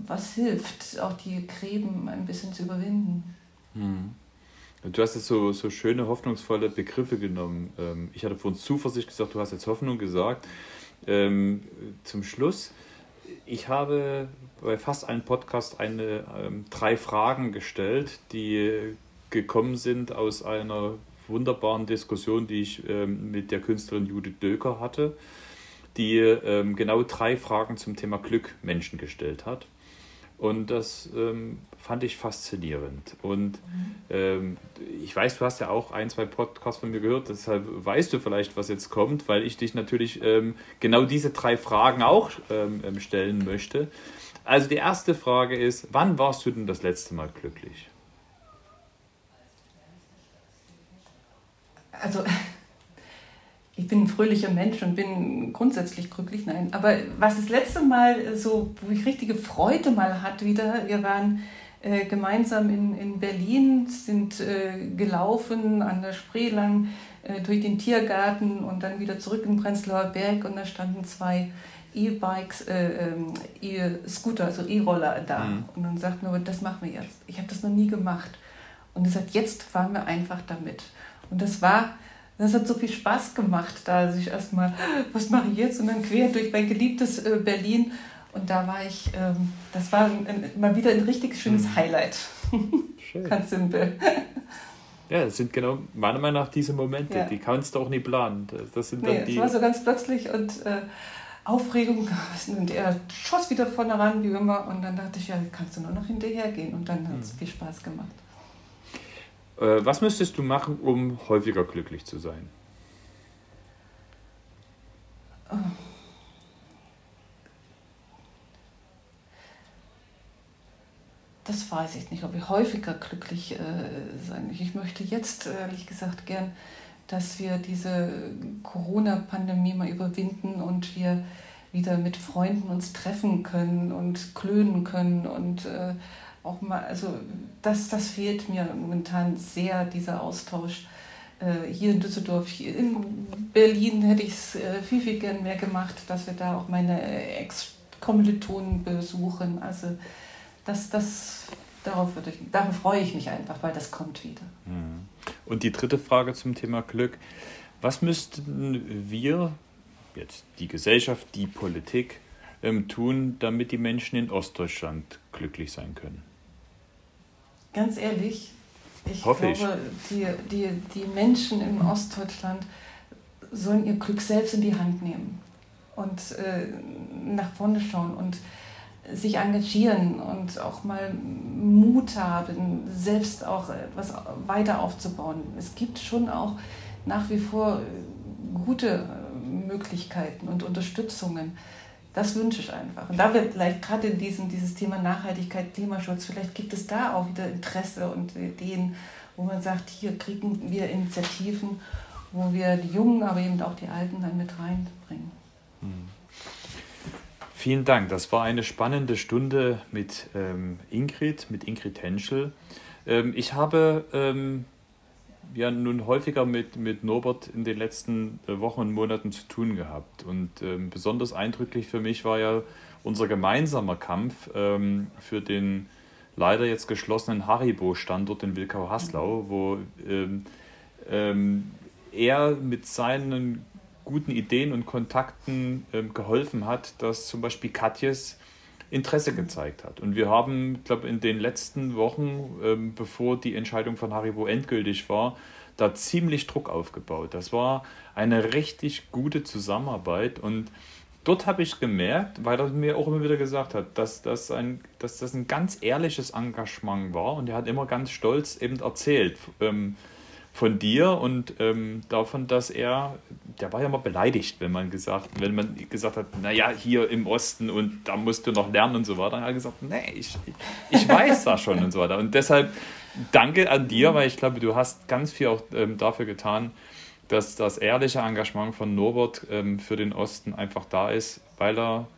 was hilft, auch die Gräben ein bisschen zu überwinden. Hm. Du hast jetzt so, so schöne, hoffnungsvolle Begriffe genommen. Ähm, ich hatte vorhin Zuversicht gesagt, du hast jetzt Hoffnung gesagt. Ähm, zum Schluss, ich habe bei fast allen Podcasts eine, ähm, drei Fragen gestellt, die gekommen sind aus einer wunderbaren Diskussion, die ich mit der Künstlerin Judith Döker hatte, die genau drei Fragen zum Thema Glück Menschen gestellt hat. Und das ähm, fand ich faszinierend. Und mhm. ähm, ich weiß, du hast ja auch ein, zwei Podcasts von mir gehört, deshalb weißt du vielleicht, was jetzt kommt, weil ich dich natürlich ähm, genau diese drei Fragen auch ähm, ähm, stellen möchte. Also die erste Frage ist, wann warst du denn das letzte Mal glücklich? Also ich bin ein fröhlicher Mensch und bin grundsätzlich glücklich, nein. Aber was das letzte Mal so, wo ich richtige Freude mal hatte wieder, wir waren äh, gemeinsam in, in Berlin, sind äh, gelaufen an der Spree lang äh, durch den Tiergarten und dann wieder zurück in Prenzlauer Berg und da standen zwei E-Bikes, äh, ähm, E-Scooter, also E-Roller da. Mhm. Und dann sagten wir, das machen wir jetzt. Ich habe das noch nie gemacht. Und er sagt, jetzt fahren wir einfach damit. Und das war das hat so viel Spaß gemacht, da sich erstmal, was mache ich jetzt? Und dann quer durch mein geliebtes äh, Berlin. Und da war ich, ähm, das war mal wieder ein richtig schönes mhm. Highlight. Schön. Ganz simpel. Ja, das sind genau meiner Meinung nach diese Momente, ja. die kannst du auch nie planen. Das sind nee, die. Es war so ganz plötzlich und äh, Aufregung und er schoss wieder vorne ran, wie immer. Und dann dachte ich, ja, kannst du nur noch hinterher gehen. Und dann hat es mhm. viel Spaß gemacht. Äh, was müsstest du machen, um häufiger glücklich zu sein? Das weiß ich nicht, ob ich häufiger glücklich äh, sein möchte. Ich möchte jetzt, ehrlich gesagt, gern, dass wir diese Corona-Pandemie mal überwinden und wir wieder mit Freunden uns treffen können und klönen können und äh, auch mal, also das, das fehlt mir momentan sehr, dieser Austausch. Äh, hier in Düsseldorf, hier in Berlin hätte ich es äh, viel, viel gern mehr gemacht, dass wir da auch meine Ex-Kommilitonen besuchen. Also das, das, darauf, würde ich, darauf freue ich mich einfach, weil das kommt wieder. Mhm. Und die dritte Frage zum Thema Glück. Was müssten wir, jetzt die Gesellschaft, die Politik, ähm, tun, damit die Menschen in Ostdeutschland glücklich sein können? Ganz ehrlich, ich Hoffe glaube, ich. Die, die, die Menschen in Ostdeutschland sollen ihr Glück selbst in die Hand nehmen und äh, nach vorne schauen und sich engagieren und auch mal Mut haben, selbst auch etwas weiter aufzubauen. Es gibt schon auch nach wie vor gute Möglichkeiten und Unterstützungen. Das wünsche ich einfach. Und da wird vielleicht gerade in diesem dieses Thema Nachhaltigkeit, Klimaschutz, vielleicht gibt es da auch wieder Interesse und Ideen, wo man sagt, hier kriegen wir Initiativen, wo wir die Jungen, aber eben auch die Alten dann mit reinbringen. Hm. Vielen Dank. Das war eine spannende Stunde mit ähm, Ingrid, mit Ingrid Henschel. Ähm, ich habe ähm, ja nun häufiger mit, mit Norbert in den letzten äh, Wochen und Monaten zu tun gehabt. Und ähm, besonders eindrücklich für mich war ja unser gemeinsamer Kampf ähm, für den leider jetzt geschlossenen Haribo-Standort in Wilkau-Haslau, wo ähm, ähm, er mit seinen guten Ideen und Kontakten ähm, geholfen hat, dass zum Beispiel Katjes Interesse gezeigt hat. Und wir haben, glaube in den letzten Wochen, ähm, bevor die Entscheidung von Haribo endgültig war, da ziemlich Druck aufgebaut. Das war eine richtig gute Zusammenarbeit und dort habe ich gemerkt, weil er mir auch immer wieder gesagt hat, dass das ein, dass das ein ganz ehrliches Engagement war und er hat immer ganz stolz eben erzählt. Ähm, von dir und ähm, davon, dass er, der war ja mal beleidigt, wenn man gesagt, wenn man gesagt hat, naja, hier im Osten und da musst du noch lernen und so weiter. Dann hat er gesagt, nee, ich, ich weiß das schon und so weiter. Und deshalb danke an dir, weil ich glaube, du hast ganz viel auch ähm, dafür getan, dass das ehrliche Engagement von Norbert ähm, für den Osten einfach da ist, weil er,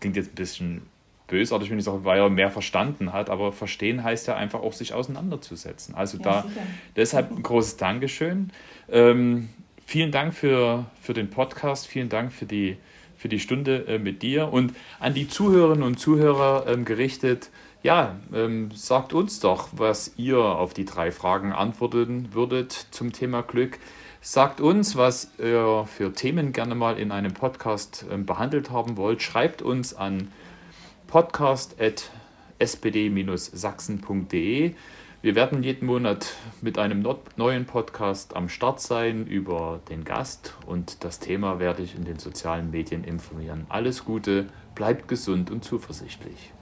klingt jetzt ein bisschen bösartig, wenn ich sage, weil er mehr verstanden hat, aber verstehen heißt ja einfach auch sich auseinanderzusetzen. Also ja, da sicher. deshalb ein großes Dankeschön. Ähm, vielen Dank für, für den Podcast, vielen Dank für die, für die Stunde äh, mit dir und an die Zuhörerinnen und Zuhörer ähm, gerichtet. Ja, ähm, sagt uns doch, was ihr auf die drei Fragen antworten würdet zum Thema Glück. Sagt uns, was ihr für Themen gerne mal in einem Podcast ähm, behandelt haben wollt. Schreibt uns an podcast.spd-sachsen.de. Wir werden jeden Monat mit einem neuen Podcast am Start sein über den Gast und das Thema werde ich in den sozialen Medien informieren. Alles Gute, bleibt gesund und zuversichtlich.